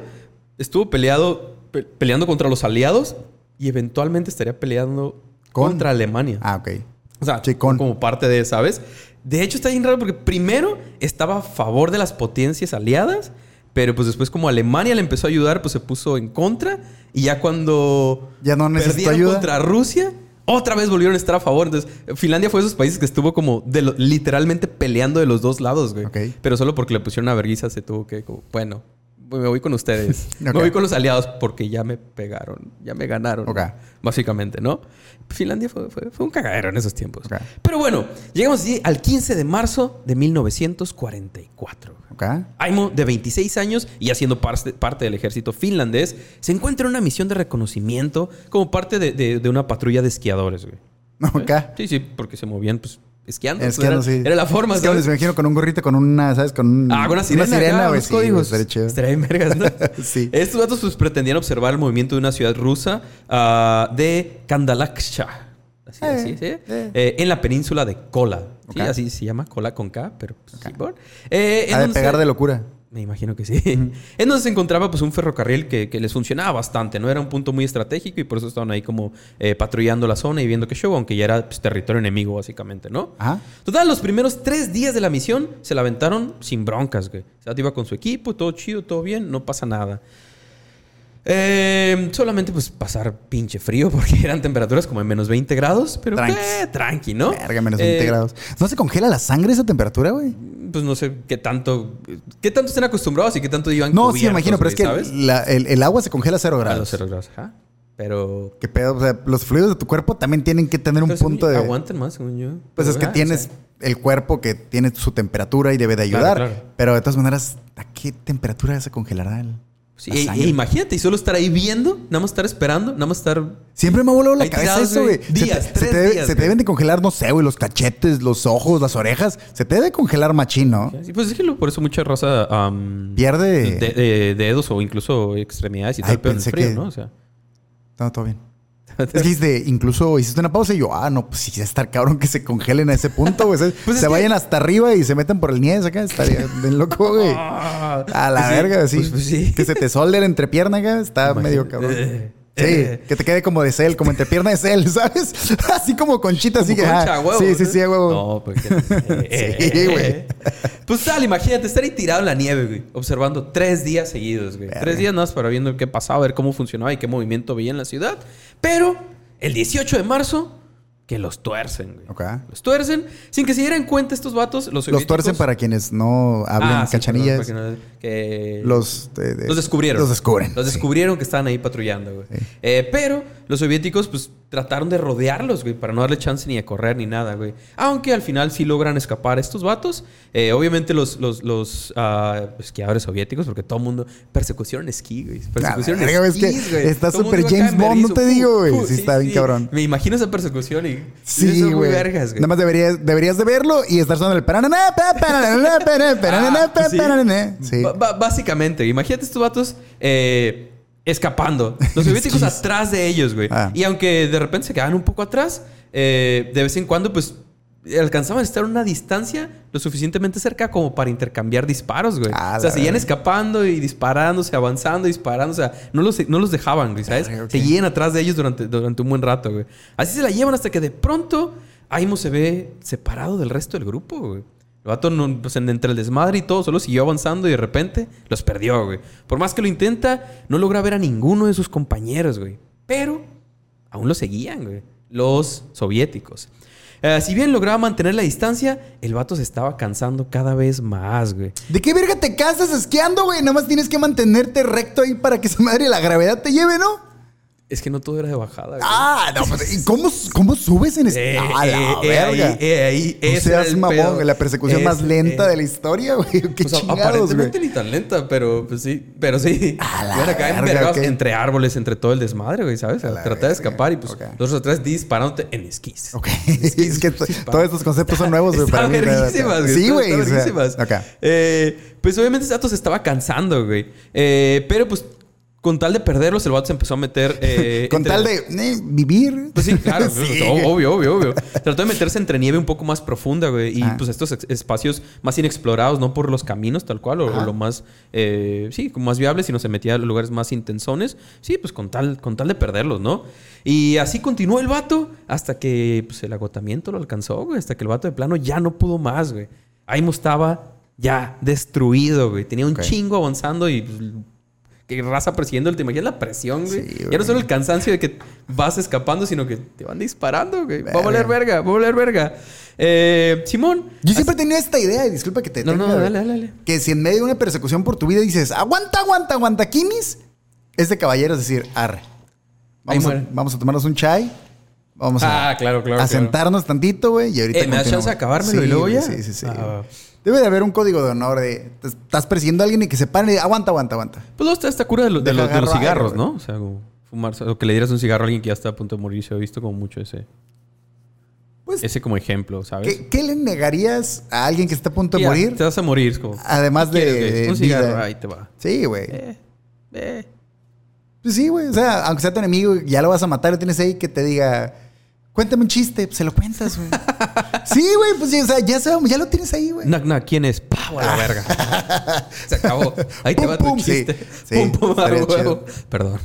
estuvo peleado, pe- peleando contra los aliados y eventualmente estaría peleando Con- contra Alemania. Ah, ok. O sea, Sí, con- como parte de, ¿sabes? De hecho, está bien raro porque primero estaba a favor de las potencias aliadas, pero pues después como Alemania le empezó a ayudar, pues se puso en contra. Y ya cuando Ya no necesitó perdieron ayuda. contra Rusia, otra vez volvieron a estar a favor. Entonces, Finlandia fue de esos países que estuvo como de lo- literalmente peleando de los dos lados, güey. Ok. Pero solo porque le pusieron a vergüenza se tuvo que, como, bueno, me voy con ustedes. <laughs> Me voy con los aliados porque ya me pegaron, ya me ganaron. Ok. Básicamente, ¿no? Finlandia fue, fue- fue un cagadero en esos tiempos. Pero bueno, llegamos así al 15 de marzo de 1944. Ok. Aimo, de 26 años y haciendo parte, parte del ejército finlandés, se encuentra en una misión de reconocimiento como parte de, de- de una patrulla de esquiadores, güey. Ok. Sí, sí, porque se movían, pues, esquiando. Esquiando, era, sí. era la forma, Es que ¿sabes? me imagino con un gorrito, con una, ¿sabes? Con un- Ah, con una sirena, acá, güey. unos sí, códigos. estaría bien vergas, ¿no? <laughs> Sí. Estos datos pues, pretendían observar el movimiento de una ciudad rusa ah, de Kandalaksha. Así, Eh, así, ¿sí? eh. Eh, en la península de Kola. Sí, así se llama, Kola con K, pero pues, sí, por. Eh, en Ha de donde pegar se- de locura. Me imagino que sí. <laughs> En donde se encontraba pues un ferrocarril que, que les funcionaba bastante, ¿no? Era un punto muy estratégico y por eso estaban ahí como eh, patrullando la zona y viendo qué show, aunque ya era pues, territorio enemigo básicamente, ¿no? Ajá. Total, los primeros tres días de la misión se la aventaron sin broncas, güey. O sea, iba con su equipo, todo chido, todo bien, no pasa nada. Eh, solamente pues pasar pinche frío <laughs> porque eran temperaturas como en menos 20 grados, pero Tranqui. tranqui, ¿no? Verga, menos 20 Eh, grados. ¿No se congela la sangre a esa temperatura, güey? Pues no sé qué tanto, qué tanto estén acostumbrados y qué tanto iban No, sí, imagino, pero es que güey, ¿sabes? la- el, el agua se congela a cero A grados. los cero grados, ajá. Pero. ¿Qué pedo? O sea, los fluidos de tu cuerpo también tienen que tener un punto de... Aguanten más, según yo. Pues es que ah, tienes o sea, el cuerpo que tiene su temperatura y debe de Claro, ayudar. claro. Pero de todas maneras, ¿a qué temperatura se congelará el, sí, e- e imagínate, y solo estar ahí viendo, nada más estar esperando, nada más estar. Siempre me ha volado la cabeza tirados, eso, güey. Días, se te, tres se te debe- días, se te deben de congelar, no sé, güey, los cachetes, los ojos, las orejas. Se te debe congelar machín, ¿no? Sí, pues es que por eso mucha raza. Pierde... de, de- dedos o incluso extremidades y Ay, en el pensé frío, que- ¿no? O sea. No, todo bien. Es que hiciste, incluso hiciste una pausa y yo, ah, no, pues sí, ya estar cabrón que se congelen a ese punto, güey. <laughs> Pues es se que- vayan hasta arriba y se metan por el niés acá, estaría bien loco, güey. Ah, A la pues sí, verga, sí. pues- pues sí. Que se te solde la entrepierna acá, está Imagínate. medio cabrón. Eh, Sí, eh. que te quede como de cel, como entrepierna de cel, <laughs> ¿sabes? Así como conchita, así Como que. concha, ah, a huevo, sí, sí, sí, huevo. No, porque. <laughs> eh, Sí, güey. Pues tal, imagínate estar ahí tirado en la nieve, güey. Observando tres días seguidos, güey. Verga. Tres días más para viendo qué pasaba, ver cómo funcionaba y qué movimiento veía en la ciudad. Pero el 18 de marzo, que los tuercen, güey. Ok. Los tuercen. Sin que se dieran cuenta estos vatos, los Los tuercen para quienes no hablan Ah, sí, cachanillas. perdón, para que no- que- los, de- los descubrieron. Los descubren. Los sí. descubrieron que estaban ahí patrullando, güey. Sí. Eh, pero los soviéticos pues trataron de rodearlos, güey, para no darle chance ni de correr ni nada, güey. Aunque al final sí logran escapar estos vatos. Eh, obviamente los, los, los ah, esquiadores soviéticos, porque todo el mundo... Persecución en esquí, güey. Persecución La en verga, es que esquís, güey. está súper James Bond, no te digo, güey. Uh, Sí está bien cabrón. Me imagino esa persecución y... Sí, muy güey. vergas, güey. Nada más deberías, deberías de verlo y estar sonando el <laughs> Ah, pues sí. básicamente, imagínate estos vatos eh, escapando. Los <laughs> soviéticos atrás de ellos, güey. Ah. Y aunque de repente se quedaban un poco atrás, eh, de vez en cuando, pues alcanzaban a estar a una distancia lo suficientemente cerca como para intercambiar disparos, güey. Ah, o sea, seguían verga. escapando y disparándose, avanzando, disparando. O sea, no los, no los dejaban, güey, ¿sabes? Verga, ok. Seguían atrás de ellos durante, durante un buen rato, güey. Así se la llevan hasta que de pronto Aimo se ve separado del resto del grupo, güey. El vato, no, pues, en- entre el desmadre y todo, solo siguió avanzando y de repente los perdió, güey. Por más que lo intenta, no logra ver a ninguno de sus compañeros, güey. Pero aún lo seguían, güey. Los soviéticos. Eh, si bien lograba mantener la distancia, el vato se estaba cansando cada vez más, güey. ¿De qué verga te cansas esquiando, güey? Nada más tienes que mantenerte recto ahí para que esa madre la gravedad te lleve, ¿no? Es que no todo era de bajada, güey. Ah, no, pues, ¿y cómo, cómo subes en este? Eh, ah, la eh, eh, verga. eh, ahí, no seas el mamón, pedo. güey, la persecución más lenta eh, de la historia, güey. Qué chingados, güey. aparentemente ni tan lenta, pero pues sí. Pero sí. A la acá verga, envergados ok. entre árboles, entre todo el desmadre, güey, ¿sabes? La tratar de escapar y pues ok. los otros atrás disparándote en esquís. Ok. Esquís, <laughs> es que todos estos conceptos son nuevos, güey, para Están mí. verguísimas, güey. Sí, güey. están o sea, verguísimas. Acá. Eh, pues obviamente se estaba cansando, güey. Pero pues con tal de perderlos, el vato se empezó a meter. eh, <laughs> Con entre- tal de eh, vivir. Pues sí, claro, <laughs> Sí. obvio, obvio, obvio. Trató de meterse entre nieve un poco más profunda, güey. Y Ah. pues estos espacios más inexplorados, no por los caminos tal cual, o, lo más, eh, sí, como más viables, sino se metía a los lugares más intensones. Sí, pues con tal, con tal de perderlos, ¿no? Y así continuó el vato hasta que pues, el agotamiento lo alcanzó, güey. Hasta que el vato de plano ya no pudo más, güey. Aimo estaba ya destruido, güey. Tenía un chingo avanzando y... que raza persiguiendo, ¿te imaginas la presión, güey? Sí, ya no solo el cansancio de que vas escapando, sino que te van disparando, güey. Va a valer verga, va a valer verga. Eh, Simón. Yo siempre tenía esta idea, y disculpa que te No, tenga, no, dale, dale, dale. Que si en medio de una persecución por tu vida dices, aguanta, aguanta, aguanta, Kimis, es de caballeros decir, arre. Vamos a, vamos a tomarnos un chai. Vamos a, Ah, claro, claro, a claro. sentarnos tantito, güey, y ahorita Eh, ¿me continuamos. chance de acabármelo y luego güey, ya? Sí, sí, sí. Ah. Debe de haber un código de honor de... Estás persiguiendo a alguien y que se pare y aguanta, aguanta, aguanta. Pues está esta cura de, lo- de Deja los, de los agarro aire, cigarros. ¿no? O sea, como fumarse, o que le dieras un cigarro a alguien que ya está a punto de morir. Se ha visto como mucho ese, Pues, ese como ejemplo, ¿sabes? ¿qué, qué le negarías a alguien que está a punto de Ya, morir? Te vas a morir. como, Además ¿qué de? Un cigarro, vida. ahí te va. Sí, güey. Eh, eh. Pues sí, güey. O sea, aunque sea tu enemigo, ya lo vas a matar, lo tienes ahí que te diga, cuéntame un chiste, se lo cuentas, güey. <laughs> sí, güey, pues sí, o sea, ya, sabemos, ya lo tienes ahí, güey. Knock, knock, ¿quién es? ¡Pau! A la verga. <laughs> Se acabó. Ahí te va tu pum, chiste. Sí, pum, pum, a estaría huevo. Perdón.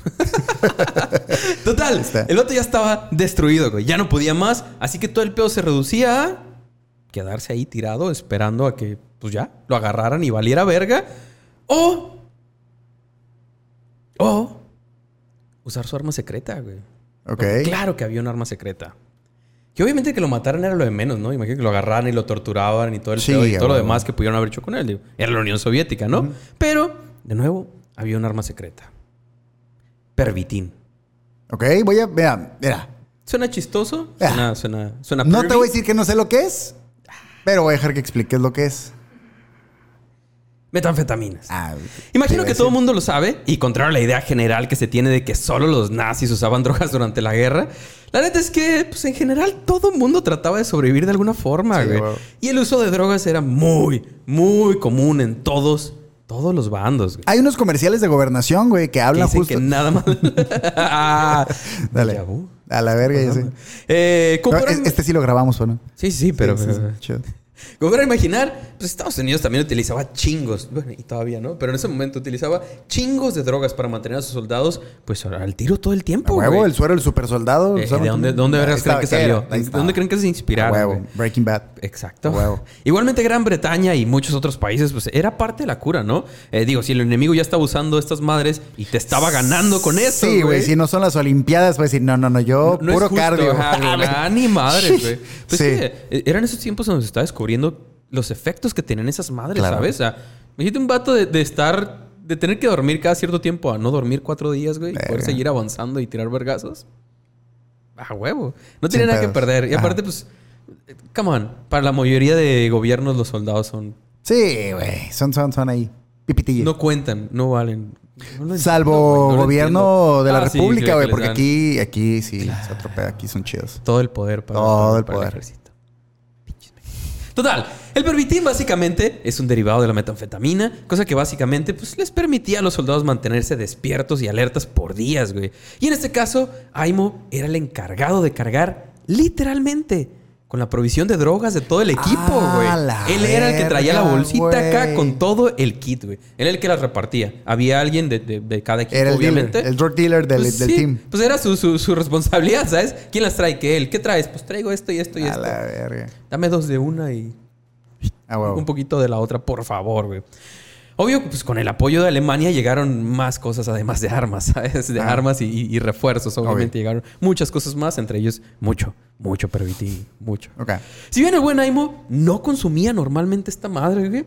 <laughs> Total. Está. El vato ya estaba destruido, güey. Ya no podía más. Así que todo el pedo se reducía a quedarse ahí tirado esperando a que, pues ya, lo agarraran y valiera verga. O... O... Usar su arma secreta, güey. Ok. Porque Claro que había un arma secreta. Que obviamente que lo mataran era lo de menos, ¿no? Imagínate que lo agarraran y lo torturaban y todo el Sí, pedo y todo lo demás que pudieron haber hecho con él. digo. Era la Unión Soviética, ¿no? Pero, de nuevo, había un arma secreta. Pervitin. Ok, voy a. Mira, mira. ¿Suena chistoso? Ah. Suena, suena, suena No te voy a decir que no sé lo que es, pero voy a dejar que expliques lo que es. Metanfetaminas. Ah, Imagino que todo el mundo lo sabe y contrario a la idea general que se tiene de que solo los nazis usaban <laughs> drogas durante la guerra, la neta es que pues, en general todo el mundo trataba de sobrevivir de alguna forma, Sí, güey. Y el uso de drogas era muy, muy común en todos, todos los bandos, güey. Hay unos comerciales de gobernación, güey, que Que hablan dicen justo. que nada más... Ah, <laughs> <laughs> Dale. A la verga, ya sé. Eh, No, este sí lo grabamos, ¿o no? Sí, sí, pero... Sí, sí. Como para imaginar, pues Estados Unidos también utilizaba chingos, bueno, y todavía no, pero en ese momento utilizaba chingos de drogas para mantener a sus soldados, pues al tiro todo el A tiempo, huevo, güey. el suero del super soldado. Eh, ¿De dónde, creen que salió? ¿De dónde creen que se A inspiraron? huevo? Breaking Bad. Exacto. A huevo. Igualmente Gran Bretaña y muchos otros países, pues era parte de la cura, ¿no? Eh, digo, si el enemigo ya estaba usando estas madres y te estaba ganando con eso, Sí, güey, si no son las Olimpiadas, voy a decir, no, no, no, yo No es puro justo, cardio. ajá, <laughs> ni madres, güey. Pues Sí. que, eh, eran esos tiempos donde se estaba descubriendo los efectos que tenían esas madres, Claro. ¿sabes? O sea, imagínate un vato de, de estar, de tener que dormir cada cierto tiempo a no dormir cuatro días, güey, y poder Verga. seguir avanzando y tirar vergazos. A huevo. No tiene nada que perder. Y Ajá. aparte, pues, come on. Para la mayoría de gobiernos, los soldados son. Sí, güey. Son, son, son ahí. Pipitillos. No cuentan, no valen. No Salvo entiendo, no gobierno de la Ah, República, güey. porque dan aquí, aquí sí, se atropella. Aquí son chidos. Todo el poder para, Todo el para poder. ejército. Total, el pervitin básicamente es un derivado de la metanfetamina, cosa que básicamente pues, les permitía a los soldados mantenerse despiertos y alertas por días, güey. Y en este caso, Aimo era el encargado de cargar literalmente con la provisión de drogas de todo el equipo, Ah, güey. Él era el que traía la bolsita acá con todo el kit, güey. Él era el que las repartía. Había alguien de, de- de cada equipo, Era el obviamente. dealer, el drug dealer del, Pues del sí, team. Pues era su, su- su responsabilidad, ¿sabes? ¿Quién las trae? ¿Qué él? ¿Qué traes? Pues traigo esto y esto y A esto. la verga. Dame dos de una y Ah, un poquito de la otra, por favor, güey. Obvio, pues con el apoyo de Alemania llegaron más cosas además de armas, <laughs> ¿sabes? De Ah. armas y, refuerzos. Obviamente Obvio. llegaron muchas cosas más, entre ellos mucho, mucho pervitin, mucho. Ok. Si bien el buen Aimo no consumía normalmente esta madre, güey,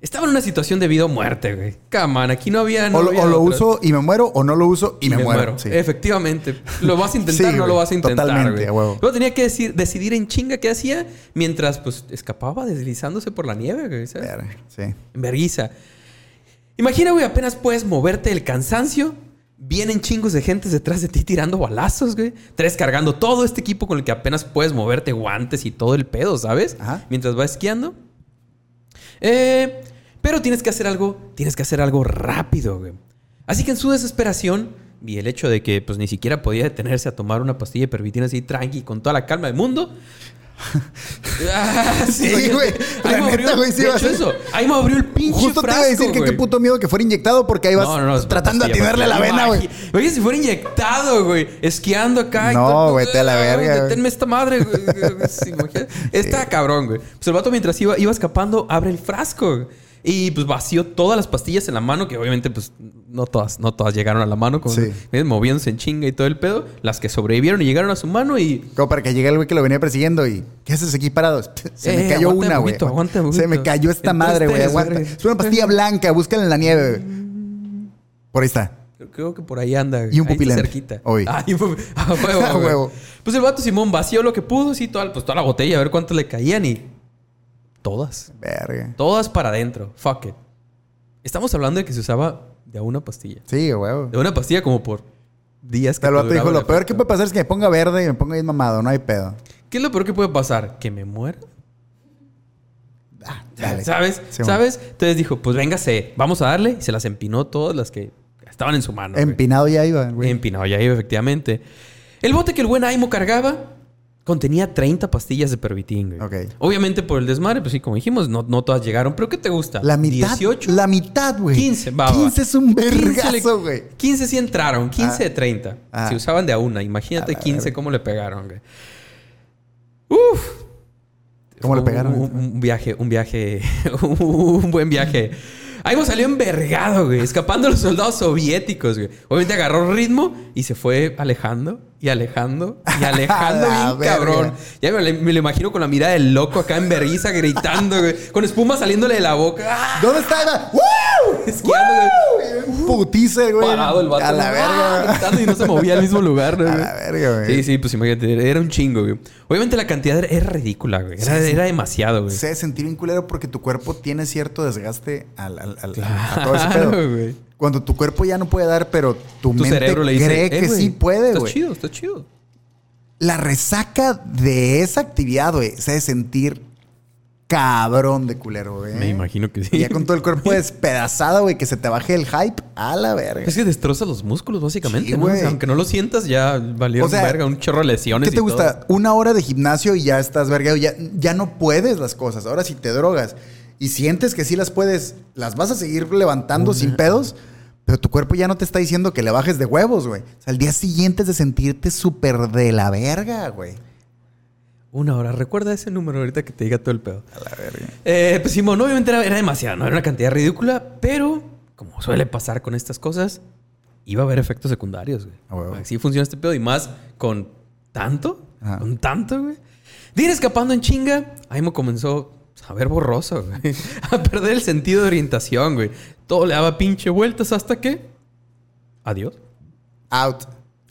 estaba en una situación de vida o muerte, güey. Come on, aquí no había... no o lo, había o lo otra. uso y me muero, o no lo uso y, me, muero. Sí. Efectivamente. ¿Lo vas a <laughs> intentar Sí, no lo vas a intentar, Totalmente, güey? Luego tenía que decir- decidir en chinga qué hacía mientras, pues, escapaba deslizándose por la nieve, güey. ¿sabes? Sí. En vergüenza. Imagina, güey, apenas puedes moverte del cansancio. Vienen chingos de gente detrás de ti tirando balazos, güey. Tres cargando todo este equipo con el que apenas puedes moverte, guantes y todo el pedo, ¿sabes? Ajá. Mientras vas esquiando. Eh, pero tienes que hacer algo, tienes que hacer algo rápido, güey. Así que en su desesperación y el hecho de que pues ni siquiera podía detenerse a tomar una pastilla de pervitina así tranqui con toda la calma del mundo. Ah, <laughs> Sí, güey. Ahí La me neta, abrió- güey, sí de va a hecho ser- eso. Ahí me abrió el pinche Justo te iba a decir que güey. qué puto miedo que fuera inyectado porque ahí vas No, no, no, es tratando de pastilla, atinarle la pastilla. vena, güey. Imagi- Oye, si fuera inyectado, güey. Esquiando acá. y No, todo- güey, te a la verga, güey. Deténme esta madre, <laughs> güey. Sí, imagínate. Está cabrón, güey. Pues el vato mientras iba, iba escapando, abre el frasco. güey. Y pues vació todas las pastillas en la mano, que obviamente, pues, no todas, no todas llegaron a la mano, con, Sí. ¿ves? moviéndose en chinga y todo el pedo. Las que sobrevivieron y llegaron a su mano y Como para que llegue el güey que lo venía persiguiendo y ¿qué haces aquí parado? <laughs> Se me Eh, cayó una, un güey. Se me cayó esta Entonces, madre, güey. Aguanta. Es una pastilla blanca, búscala en la nieve. güey. Por ahí está. Creo que por ahí anda. Y un pupilente. cerquita. Hoy. <laughs> Ah, y un <laughs> huevo. Pues el vato Simón vació lo que pudo, sí, toda, pues toda la botella, a ver cuántas le caían y... Todas. Verga. Todas para adentro. Fuck it. Estamos hablando de que se usaba de una pastilla. Sí, güey. De una pastilla como por días que te dijo, lo peor que efecto". puede pasar es que me ponga verde y me ponga bien mamado. No hay pedo. ¿Qué es lo peor que puede pasar? ¿Que me muera? Ah, dale. ¿Sabes? Sí, ¿Sabes? Entonces dijo, pues véngase, vamos a darle. Y se las empinó todas las que estaban en su mano. güey. Empinado ya iba, güey. Empinado ya iba, efectivamente. El bote que el buen Aimo cargaba contenía 30 pastillas de pervitin, güey. Obviamente por el desmadre, pues sí, como dijimos, no, no todas llegaron. ¿Pero qué te gusta? La mitad. 18. La mitad, güey. 15, va, va. 15 es un 15 vergazo, güey. 15 sí entraron, 15 Ah. de 30. Ah. Se usaban de a una. Imagínate A la 15 verga. cómo le pegaron, güey. Uf. ¿Cómo le Un- pegaron? Un, un viaje, un viaje, <laughs> un buen viaje. Aimo salió envergado, güey, escapando de los soldados soviéticos, güey. Obviamente agarró ritmo y se fue alejando y alejando y alejando <laughs> bien verga. cabrón. Ya me, me lo imagino con la mirada del loco acá en vergüenza gritando, güey, con espuma saliéndole de la boca. ¡Ah! ¿Dónde está? Eva? ¡Woo! Güey. Putiza, güey. Parado el vato. A la verga. Y no se movía al mismo lugar, ¿no, <laughs> A güey? la verga, güey. Sí, sí, pues imagínate, era un chingo, güey. Obviamente la cantidad era, ridícula, güey. Era, Sí, sí. era demasiado, güey. Se sentir bien culero porque tu cuerpo tiene cierto desgaste al, al- al- Claro, a todo ese pedo. güey. Cuando tu cuerpo ya no puede dar, pero tu, Tu mente cerebro le dice, cree "Eh, que güey, sí puede, Está güey. chido, está chido. La resaca de esa actividad, güey, se debe sentir cabrón de culero, güey. Me imagino que sí. Y ya con todo el cuerpo <laughs> despedazado, güey, que se te baje el hype a la verga. Es que destroza los músculos, básicamente, Sí, ¿no? O sea, güey. aunque no lo sientas, ya valieron O sea, verga, un chorro de lesiones ¿Qué te y gusta? Una hora de gimnasio y ya estás vergado. Ya, ya no puedes las cosas. Ahora si te drogas y sientes que sí las puedes, las vas a seguir levantando sin pedos, pero tu cuerpo ya no te está diciendo que le bajes de huevos, güey. O sea, al día siguiente es de sentirte súper de la verga, güey. Una hora. Recuerda ese número ahorita que te diga todo el pedo. A la verga. Eh, pues Simón, obviamente era, era demasiado, ¿no? Era una cantidad ridícula, pero como suele pasar con estas cosas, iba a haber efectos secundarios, güey. Así funciona este pedo y más con tanto, Ajá. con tanto, güey. De ir escapando en chinga, Aimo comenzó a ver borroso, güey. <laughs> A perder el sentido de orientación, güey. Todo le daba pinche vueltas hasta que... Adiós. Out.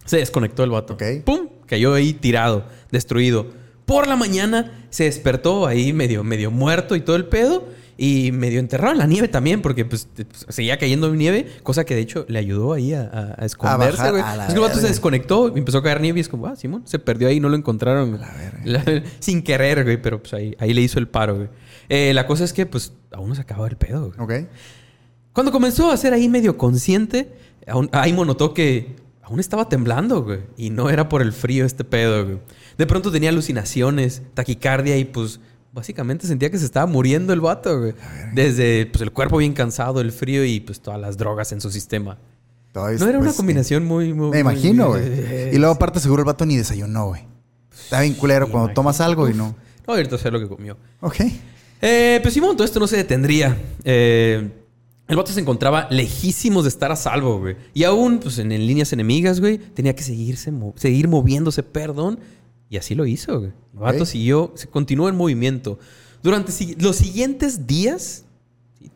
Se desconectó el vato. Ok. ¡Pum! cayó ahí tirado, destruido. Por la mañana se despertó ahí medio, medio muerto y todo el pedo. Y medio enterrado en la nieve también, porque pues, pues, seguía cayendo nieve, cosa que de hecho le ayudó ahí a, a- a esconderse, bajar a la Es que el vato se desconectó y empezó a caer nieve y es como, ah, Simón, se perdió ahí, no lo encontraron. güey. La- sin querer, güey, pero pues ahí, ahí le hizo el paro, güey. Eh, la cosa es que pues aún no se acababa el pedo, güey. Ok. Cuando comenzó a ser ahí medio consciente, aún- Aimo notó que aún estaba temblando, güey. Y no era por el frío este pedo, güey. De pronto tenía alucinaciones, taquicardia y pues básicamente sentía que se estaba muriendo el vato, güey. Desde pues el cuerpo bien cansado, el frío y pues todas las drogas en su sistema. Todavía- No era una pues, combinación muy, muy... Me imagino, güey. <laughs> Y luego aparte seguro el vato ni desayunó, güey. Está bien culero Me cuando imagino. tomas algo y no. No, ahorita sé lo que comió. Ok. Eh, pues Simón, todo esto no se detendría. Eh, el vato se encontraba lejísimos de estar a salvo, güey. Y aún, pues en, en líneas enemigas, güey, tenía que seguirse, mo- seguir moviéndose, perdón. Y así lo hizo. El vato Ok. siguió, se continuó en movimiento. Durante los siguientes días.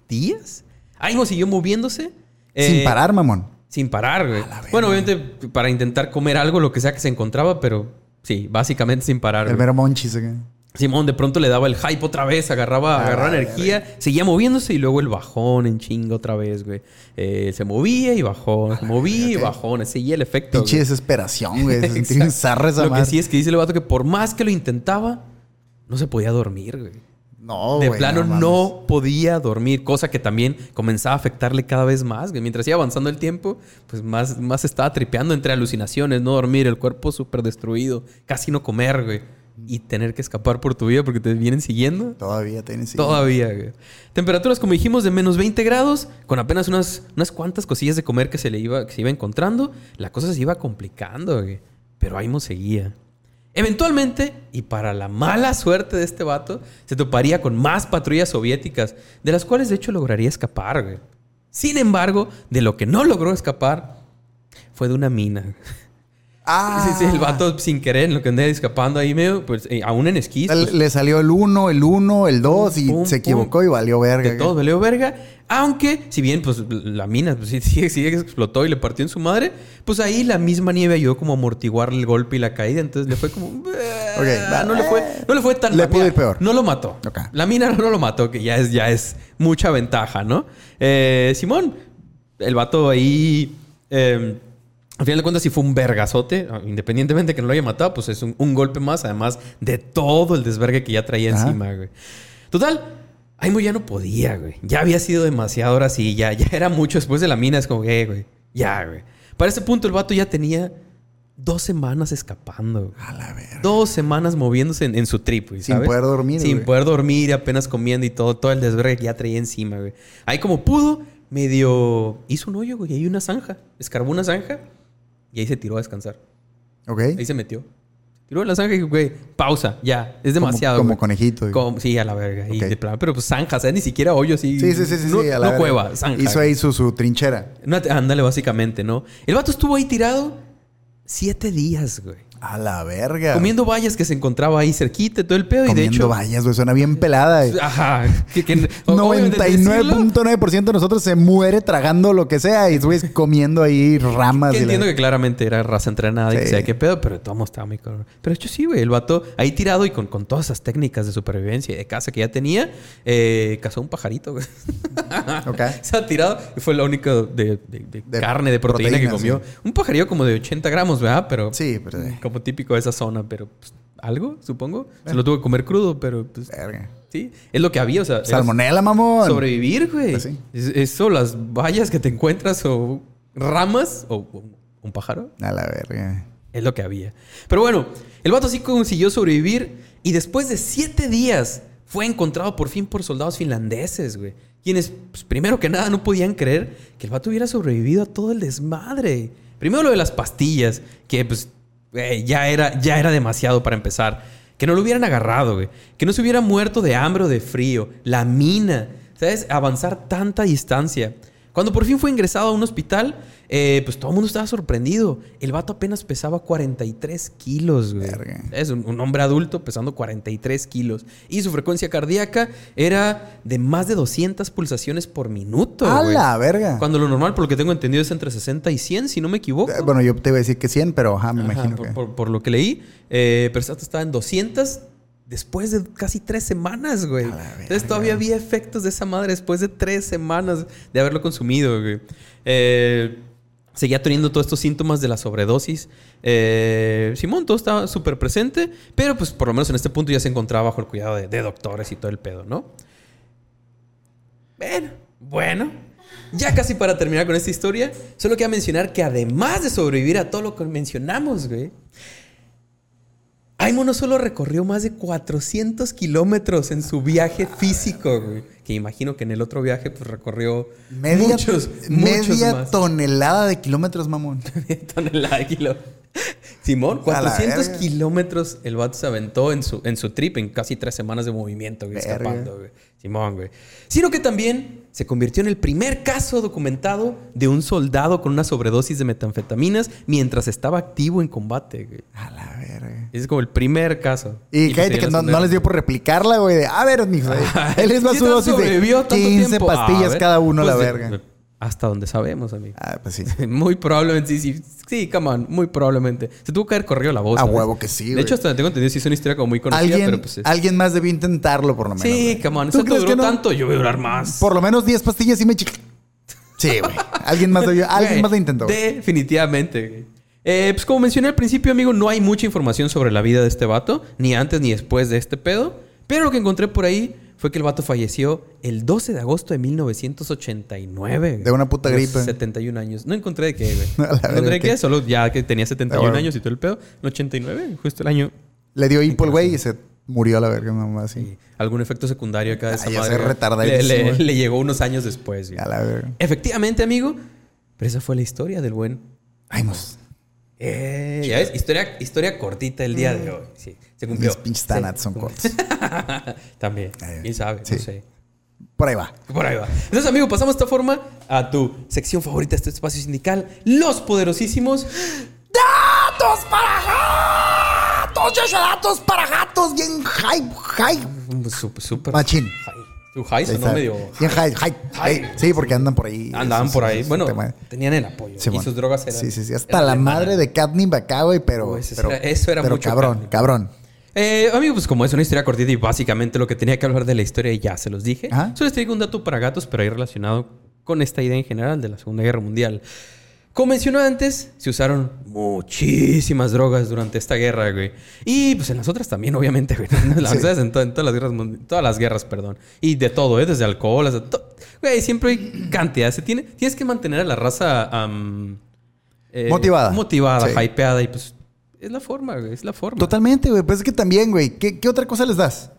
¿días? Aimo siguió moviéndose. Sin eh, parar, mamón. Sin parar, güey. Bueno, obviamente para intentar comer algo, lo que sea que se encontraba, pero sí, básicamente sin parar. El güey. mero monchis. acá. Simón de pronto le daba el hype otra vez, agarraba, Ah, agarraba energía, seguía moviéndose y luego el bajón en chingo otra vez, güey. Eh, se movía y bajón, se movía y bajón, seguía el efecto. Pinche güey. desesperación, güey. <laughs> Se esa Lo que sí es que dice el vato que por más que lo intentaba, no se podía dormir, güey. No, de güey, plano no, podía dormir, cosa que también comenzaba a afectarle cada vez más. güey. Mientras iba avanzando el tiempo, pues más, más estaba tripeando entre alucinaciones, no dormir, el cuerpo súper destruido, casi no comer, güey. Y tener que escapar por tu vida porque te vienen siguiendo. Todavía tienes. Todavía, güey. Temperaturas, como dijimos, de menos 20 grados, con apenas unas, unas cuantas cosillas de comer que se le iba, que se iba encontrando. La cosa se iba complicando, güey. Pero Aimo seguía. Eventualmente, y para la mala suerte de este vato, se toparía con más patrullas soviéticas, de las cuales de hecho lograría escapar, güey. Sin embargo, de lo que no logró escapar fue de una mina. Ah. Sí, sí, el vato sin querer, en lo que andaba escapando ahí medio, pues eh, aún en esquís. Le- pues, Le salió el 1, el 1, el 2 y Pum, se equivocó pum. y valió verga. De todo valió verga. Aunque, si bien, pues la mina pues, sí, sí, sí explotó y le partió en su madre, pues ahí la misma nieve ayudó como a amortiguar el golpe y la caída. Entonces le fue como. No, le fue, no le fue tan Le pudo ir peor. No lo mató. La mina no lo mató, que ya es, ya es mucha ventaja, ¿no? Eh, Simón, el vato ahí. eh, al final de cuentas, sí fue un vergazote. Independientemente de que no lo haya matado, pues es un, un golpe más, además de todo el desvergue que ya traía Ajá. encima, güey. Total, Aimo ya no podía, güey. Ya había sido demasiado ahora sí, ya, ya era mucho después de la mina. Es como, eh, güey, ya, güey. Para ese punto, el vato ya tenía dos semanas escapando, güey. A la verga. Dos semanas moviéndose en, en su trip, güey, Sin poder dormir, Sin güey. poder dormir, apenas comiendo y todo, todo el desvergue que ya traía encima, güey. Ahí como pudo, medio hizo un hoyo, güey. Ahí una zanja. Escarbó una zanja y ahí se tiró a descansar. Ok. Ahí se metió. Tiró la zanja y, güey, pausa, ya. Es demasiado, Como, conejito. güey. Como- sí, a la verga. Y de plano, pero pues zanja, o sea, ni siquiera hoyo así. Sí, sí, sí, sí. No, sí, a la no cueva, zanja. Hizo ahí su, su trinchera. No, ándale, básicamente, ¿no? El vato estuvo ahí tirado siete días, güey. A la verga. Comiendo vallas que se encontraba ahí cerquita y todo el pedo. y de Comiendo hecho. vallas, güey. Suena bien pelada. güey. Ajá. Que, que- <laughs> obviamente decirlo, 99.9% de nosotros se muere tragando lo que sea y güey comiendo ahí ramas. Que y la- entiendo que claramente era raza entrenada y que sea qué pedo, pero de todos estaba muy cabrón. Pero de hecho sí, güey. El vato ahí tirado y con, con todas esas técnicas de supervivencia y de caza que ya tenía, eh, cazó un pajarito, güey. <laughs> Ok. <laughs> Se ha tirado y fue lo único de, de- de De carne, de proteína, que comió. Un pajarillo como de 80 gramos, ¿verdad? Pero Sí, pero... eh, como típico de esa zona, pero pues, algo, supongo. Se lo tuvo que comer crudo, pero pues Verga. sí. Es lo que había, o sea. Salmonela, mamón. Sobrevivir, güey. Pues sí. Eso, las vallas que te encuentras o ramas o, o un pájaro. A la verga. Es lo que había. Pero bueno, el vato sí consiguió sobrevivir y después de siete días fue encontrado por fin por soldados finlandeses, güey. Quienes, pues, primero que nada, no podían creer que el vato hubiera sobrevivido a todo el desmadre. Primero lo de las pastillas, que pues güey, ya, era, ya era demasiado para empezar. Que no lo hubieran agarrado. Que no se hubiera muerto de hambre o de frío. La mina. ¿Sabes? Avanzar tanta distancia. Cuando por fin fue ingresado a un hospital, eh, pues todo el mundo estaba sorprendido. El vato apenas pesaba 43 kilos, güey. Verga. Es un, un hombre adulto pesando 43 kilos. Y su frecuencia cardíaca era de más de 200 pulsaciones por minuto. ¡A güey. la verga! Cuando lo normal, por lo que tengo entendido, es entre 60 y 100, si no me equivoco. Eh, Bueno, yo te iba a decir que 100, pero ajá, me Ajá, imagino por, que... por- por lo que leí. Eh, pero esta estaba en 200 después de casi tres semanas, güey. Entonces todavía había efectos de esa madre después de tres semanas de haberlo consumido, güey. Eh, seguía teniendo todos estos síntomas de la sobredosis. Eh, Simón, todo estaba súper presente, pero pues por lo menos en este punto ya se encontraba bajo el cuidado de, de doctores y todo el pedo, ¿no? Bueno, bueno. Ya casi para terminar con esta historia, solo quiero mencionar que además de sobrevivir a todo lo que mencionamos, güey, Aimo no solo recorrió más de 400 kilómetros en su viaje físico, güey. Que imagino que en el otro viaje, pues recorrió Media, muchos, muchos media más. tonelada de kilómetros, mamón. <laughs> tonelada de kilo. Simón, A la 400 verga. kilómetros el vato se aventó en su, en su trip en casi tres semanas de movimiento, güey, escapando, güey. Simón, güey. Sino que también se convirtió en el primer caso documentado de un soldado con una sobredosis de metanfetaminas mientras estaba activo en combate, güey. A la verga. Ese es como el primer caso. Y cállate sería que no, les dio por replicarla, güey. De, a ver, mijo. <laughs> Él les va ¿Qué su dosis de tanto 15 tiempo? A pastillas cada uno, pues la de- verga. Hasta donde sabemos, amigo. Ah, pues sí. <laughs> Muy probablemente, sí, sí. Sí, come on, muy probablemente. Se tuvo que haber corrido la voz. A ¿sabes? huevo que sí, De hecho, hasta tengo entendido si es una historia como muy conocida, Alguien, pero pues es- alguien más debió intentarlo, por lo menos. Sí, güey. come on. ¿Tú Esto crees duró que no? tanto, yo voy a durar más. Por lo menos 10 pastillas y me chic- Sí, güey. Alguien más debió, alguien Güey, más lo intentó. güey. Definitivamente. güey. Eh, pues como mencioné al principio, amigo, no hay mucha información sobre la vida de este vato, ni antes ni después de este pedo. Pero lo que encontré por ahí fue que el vato falleció el 12 de agosto de 1989. güey. De una puta gripe. 71 años. No encontré de qué, güey. <laughs> No encontré de qué, solo ya que tenía 71 Ah, bueno. años y todo el pedo. En 89, justo el año. Le dio hipo el güey y se murió a la verga, mamá, así. y algún efecto secundario acá de esa madre. Le, le- le llegó unos años después. güey. A la verga. Efectivamente, amigo. Pero esa fue la historia del buen Ay, mos. Eh, ya ves, historia, historia cortita el día de hoy. Sí, se cumplió. Mis pinches Sí. tanats son cortos. <laughs> También. Ay, ¿Quién sabe? sí. No sé. Por ahí va. Por ahí va. Entonces, amigo, pasamos de esta forma a tu sección favorita de este espacio sindical. Los poderosísimos. <gasps> ¡Datos para gatos! ¡Yo datos para gatos! Bien hype, hype. Súper, súper. Machín. High. Tu high sonó medio. Bien hype, hype. Hype. Sí, porque andan por ahí. Andaban por ahí. Bueno, tema. tenían el apoyo. Sí, y bueno. sus drogas eran. Sí, sí, sí. Hasta la madre de catnip acá, güey, pero. Pero- era- eso era pero mucho cabrón, cabrón. Eh, amigo, pues como es una historia cortita y básicamente lo que tenía que hablar de la historia ya se los dije. Ajá. Solo les traigo un dato para gatos, pero ahí relacionado con esta idea en general de la Segunda Guerra Mundial. Como mencionó antes, se usaron muchísimas drogas durante esta guerra, güey. Y pues en las otras también, obviamente, güey. <laughs> Las Sí. en, to- en todas las guerras, todas las guerras, perdón. Y de todo, ¿eh? Desde alcohol hasta... Güey, siempre hay cantidad. Se tiene, tienes que mantener a la raza... am, eh, Motivada. Motivada, Sí. hypeada y pues... Es la forma, güey. Es la forma. Totalmente, güey. Pues es que también, güey. ¿Qué, qué otra cosa les das?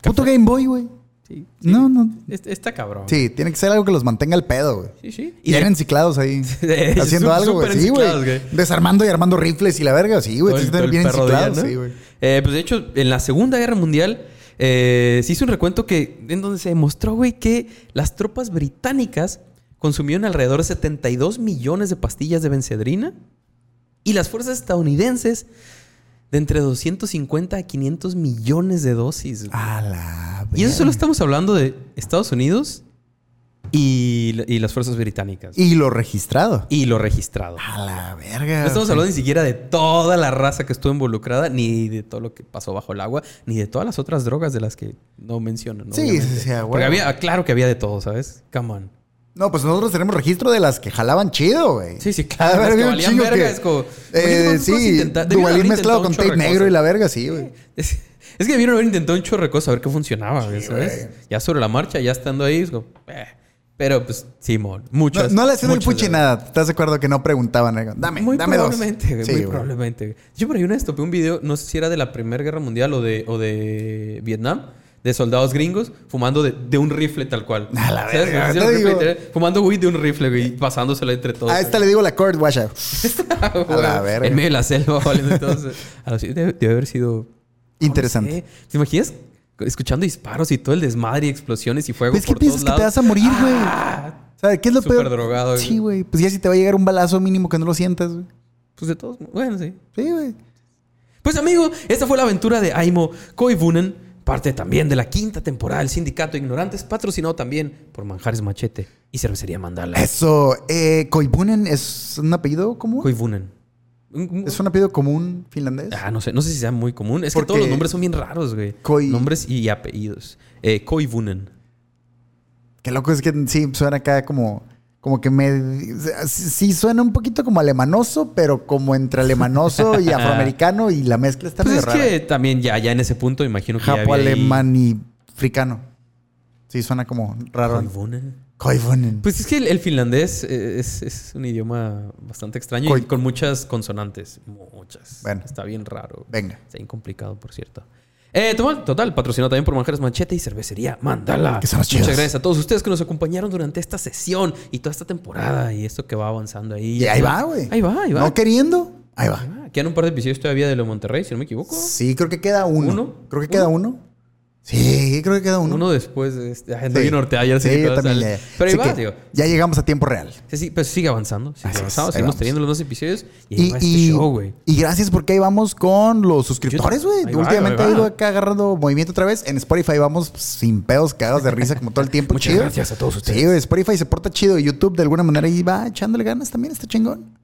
Puto Game Boy, güey. Sí, sí. No, no. Es- Está cabrón. Sí, tiene que ser algo que los mantenga al pedo, güey. Sí, sí. Y eran enciclados ahí. <laughs> haciendo algo, güey. Sí, güey. Desarmando y armando rifles y la verga. Sí, güey. Sí, bien enciclados. ¿no? Sí, güey. Eh, pues de hecho, en la Segunda Guerra Mundial eh, se hizo un recuento que, en donde se demostró, güey, que las tropas británicas consumieron alrededor de 72 millones de pastillas de bencedrina y las fuerzas estadounidenses de entre 250 a 500 millones de dosis. A la y eso solo estamos hablando de Estados Unidos y, y las fuerzas británicas. Y lo registrado. y lo registrado. A la verga. No estamos hablando ni siquiera de toda la raza que estuvo involucrada, ni de todo lo que pasó bajo el agua, ni de todas las otras drogas de las que no mencionan. ¿no? Sí, sí, sí, a Porque había, claro que había de todo, ¿sabes? Come on. No, pues nosotros tenemos registro de las que jalaban chido, güey. Sí, sí, A claro. ver, las que valían verga, que- es como... Eh, sí, Duvalín mezclado con tape negro y la verga, sí, güey. Es, es que debieron haber intentado un chorro de cosas a ver qué funcionaba, güey, ¿sabes? Ya sobre la marcha, ya estando ahí, es como... eh. Pero pues, Simón, No, muchas. no le hacían el de- nada. ¿Estás de acuerdo que no preguntaban? Dame, Muy dame dos. probablemente, güey, Sí, muy güey. probablemente. Yo por ahí una vez topé un video, no sé si era de la Primera Guerra Mundial o de, o de Vietnam, de soldados gringos fumando de, de un rifle tal cual. A la ¿Sabes? verga, te digo. literal, Fumando weed de un rifle, güey, y pasándoselo entre todos. A esta le digo la cord, guacha. <laughs> a la verga. En medio de la selva, valiendo entonces. Debe, debe haber sido... Interesante. no sé. ¿Te imaginas escuchando disparos y todo el desmadre y explosiones y fuego Pues, ¿qué por todos piensas que te vas a morir, güey? Ah, O sea, ¿qué es lo Súper peor? drogado, güey. Sí, güey. Pues ya si te va a llegar un balazo mínimo que no lo sientas, güey. Pues de todos, bueno, sí. Sí, güey. Pues amigo, esta fue la aventura de Aimo Koivunen, parte también de la quinta temporada del Sindicato de Ignorantes, patrocinado también por Manjares Machete y Cervecería Mandala. Eso, eh, Koivunen es un apellido común. Koivunen. Un- un- es un apellido común finlandés. Ah, no sé, no sé si sea muy común. Es que Porque- todos los nombres son bien raros, güey. Koi- Nombres y apellidos. Eh, Koivunen. Qué loco es que sí suena acá como, como que me. sí suena un poquito como alemanoso, pero como entre alemanoso y <laughs> afroamericano y la mezcla está Pues medio es rara. que también ya, ya en ese punto imagino que ya había ahí- Japo-alemán y africano. Sí, suena como raro. Koivunen. Koivunen. Pues es que el, el finlandés eh, es, es un idioma bastante extraño y con muchas consonantes. Muchas. Bueno. Está bien raro. Venga. Está bien complicado, por cierto. Eh, total, total, patrocinado también por Manjares Manchete y Cervecería Mandala. Que Muchas gracias a todos ustedes que nos acompañaron durante esta sesión y toda esta temporada y esto que va avanzando ahí. Y ahí va, güey. Ahí va, ahí va. No queriendo, ahí va. Quedan un par de episodios todavía de lo Monterrey, si no me equivoco. Sí, creo que queda uno. ¿Uno? Creo que queda uno. Sí, creo que queda uno. Uno después de este. Ay, Sí. yo también sale. ya. Pero ahí va, tío. Ya llegamos a tiempo real. Sí, sí, pues sigue avanzando. Sigue Así avanzando. Seguimos teniendo los dos episodios y, ahí Y, va este y- show, güey. y gracias porque ahí vamos con los suscriptores, güey. Va, Últimamente ahí ha va. ido acá agarrando movimiento otra vez. En Spotify vamos sin pedos, cagados de risa como todo el tiempo. <laughs> Muchas chido. gracias a todos ustedes. Sí, Spotify se porta chido. YouTube de alguna manera ahí va echándole ganas también. Está chingón.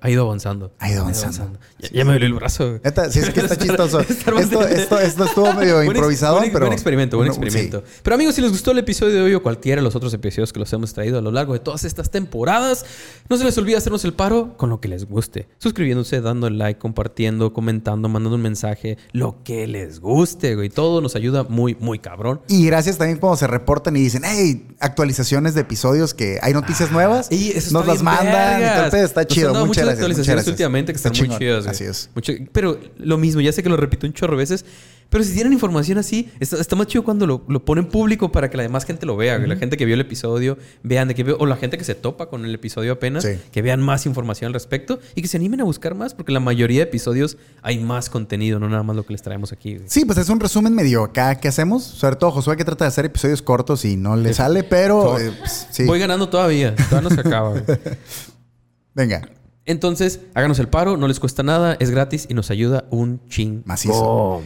Ha ido avanzando. Ha ido avanzando. Ya, ya me dolió el brazo. sí, es que está <laughs> chistoso. Esto, bastante- esto, esto estuvo medio Buen improvisado, buen, pero... Buen experimento, buen experimento. Pero amigos, si les gustó el episodio de hoy o cualquiera de los otros episodios que los hemos traído a lo largo de todas estas temporadas, no se les olvide hacernos el paro con lo que les guste. Suscribiéndose, dando like, compartiendo, comentando, mandando un mensaje, lo que les guste, güey. Todo nos ayuda muy, muy cabrón. Y gracias también cuando se reportan y dicen, hey, actualizaciones de episodios que hay noticias nuevas. Ah, Y eso nos las mandan y pedo. Está Nos chido. Muchas muchas actualizaciones gracias. últimamente que Está están muy chingón. chidas, güey. Así es. Mucho- pero lo mismo, ya sé que lo repito un chorro de veces, pero si tienen información así, está, está más chido cuando lo, lo ponen público para que la demás gente lo vea, güey. La gente que vio el episodio, vean de qué o la gente que se topa con el episodio apenas, Sí. que vean más información al respecto y que se animen a buscar más, porque la mayoría de episodios hay más contenido, no nada más lo que les traemos aquí, güey. Sí, pues es un resumen medio acá que hacemos. Sobre todo Josué que trata de hacer episodios cortos y no le sale, pero eh, pues, sí. Voy ganando todavía, todavía no se acaba, güey. <laughs> Venga. Entonces, háganos el paro, no les cuesta nada, es gratis y nos ayuda un ching. Macizo.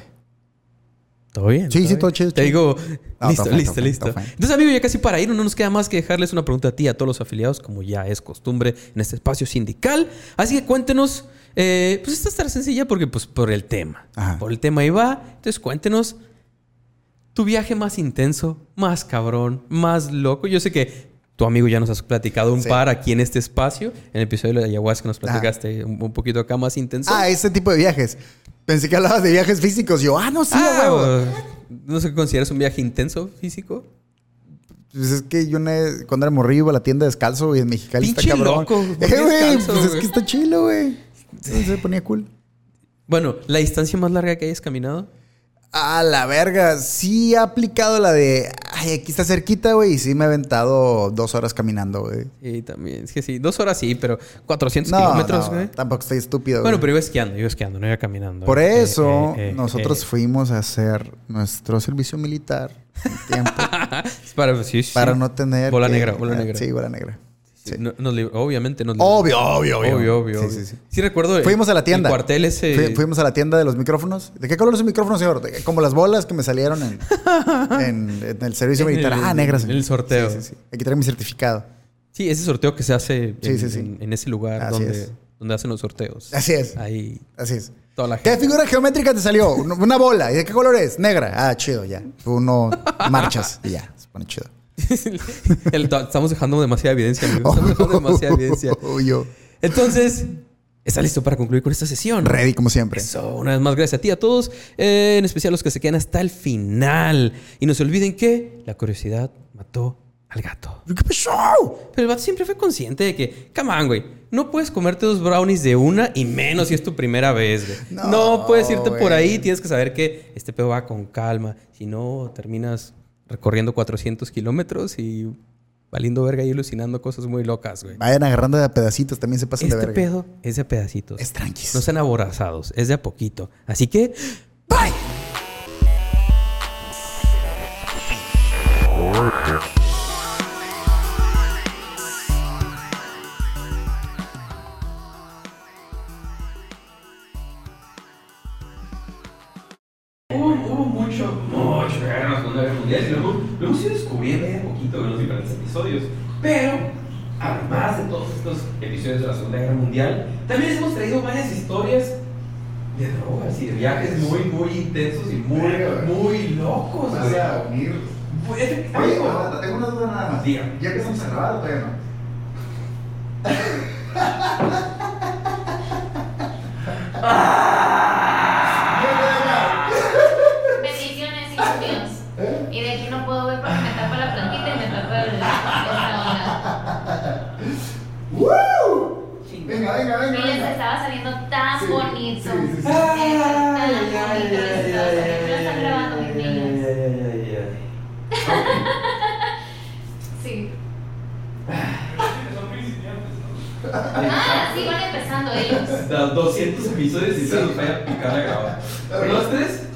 ¿Todo bien? Sí, sí, todo chido, Te digo, No, listo, fine, listo, fine, listo. Entonces, amigo, ya casi para ir, no nos queda más que dejarles una pregunta a ti, a todos los afiliados, como ya es costumbre en este espacio sindical. Así que cuéntenos, eh, pues esta estará sencilla porque, pues, por el tema. Ajá. Por el tema ahí va. Entonces, cuéntenos tu viaje más intenso, más cabrón, más loco. Yo sé que tu amigo ya nos has platicado un Sí. par aquí en este espacio. En el episodio de la ayahuasca nos platicaste un, un poquito acá más intenso. Ah, ese tipo de viajes. Pensé que hablabas de viajes físicos. Yo, ah, no, sí, Ah, huevo. no sé qué consideras un viaje intenso físico. Pues es que yo una- cuando era morrillo iba a la tienda descalzo y en Mexicali Pinche está cabrón. loco, ¿por <laughs> qué Eh, güey, descalzo, pues es güey? que está chilo, güey. Se ponía cool. Bueno, la distancia más larga que hayas caminado. A la verga. Sí he aplicado la de. Ay, aquí está cerquita, güey. Y sí me he aventado dos horas caminando, güey. Sí, también. Es que sí, dos horas sí, pero 400 No, kilómetros, no, güey. tampoco estoy estúpido. Bueno, pero iba esquiando, iba esquiando, no iba caminando. Por Eh, eso eh, eh, nosotros eh. fuimos a hacer nuestro servicio militar en tiempo <laughs> para, sí, sí. para no tener. Bola que- negra, bola ah, negra. Sí, bola negra. Sí, no- nos obviamente nos. Obvio, obvio, obvio. Obvio, obvio. Sí, sí, sí. Sí recuerdo. el- Fuimos a la tienda. El cuartel ese. Fui- fuimos a la tienda de los micrófonos. ¿De qué color es un micrófono, señor? De- Como las bolas que me salieron en, <laughs> en- en el servicio En militar. el- ah, negras. en el sorteo. Sí, sí, sí. Aquí traigo mi certificado. Sí, ese sorteo que se hace Sí, en, sí, sí. en- en ese lugar Así donde, es. donde hacen los sorteos. Así es. Ahí Así es. toda la ¿Qué figura geométrica te salió? Una bola. ¿Y de qué color es? Negra. Ah, chido, ya. Uno marchas y ya. Se pone chido. <laughs> El- estamos dejando demasiada evidencia. Estamos dejando demasiada evidencia. Yo. Entonces, ¿estás listo para concluir con esta sesión? Ready, como siempre. Eso, una vez más, gracias a ti, a todos, eh, en especial a los que se quedan hasta el final. Y no se olviden que la curiosidad mató al gato. ¿Qué pasó? Pero el vato siempre fue consciente de que, come on, güey, no puedes comerte dos brownies de una y menos si es tu primera vez, güey. No, No, puedes irte por ahí, tienes que saber que este pedo va con calma. Si no, terminas recorriendo 400 kilómetros y valiendo verga y alucinando cosas muy locas, güey. Vayan agarrando de a pedacitos. También se pasan Este de verga. pedo es de pedacitos. Es tranquis. No sean aborazados, es de a poquito. Así que, bye. Estos episodios de la Segunda Guerra Mundial, también les hemos traído varias historias de drogas y de viajes muy, muy intensos y muy, muy locos. O sea, a unir. Oye, Oye, amigo, aguanta, tengo una duda nada más. Ya que estamos a grabar, todavía no. <laughs> Venga. Y les estaba saliendo tan Sí, bonito. sí. Ah, sí, van empezando ellos. ay. Da 200 episodios y se nos vaya a picar la grabada. ¿Los tres?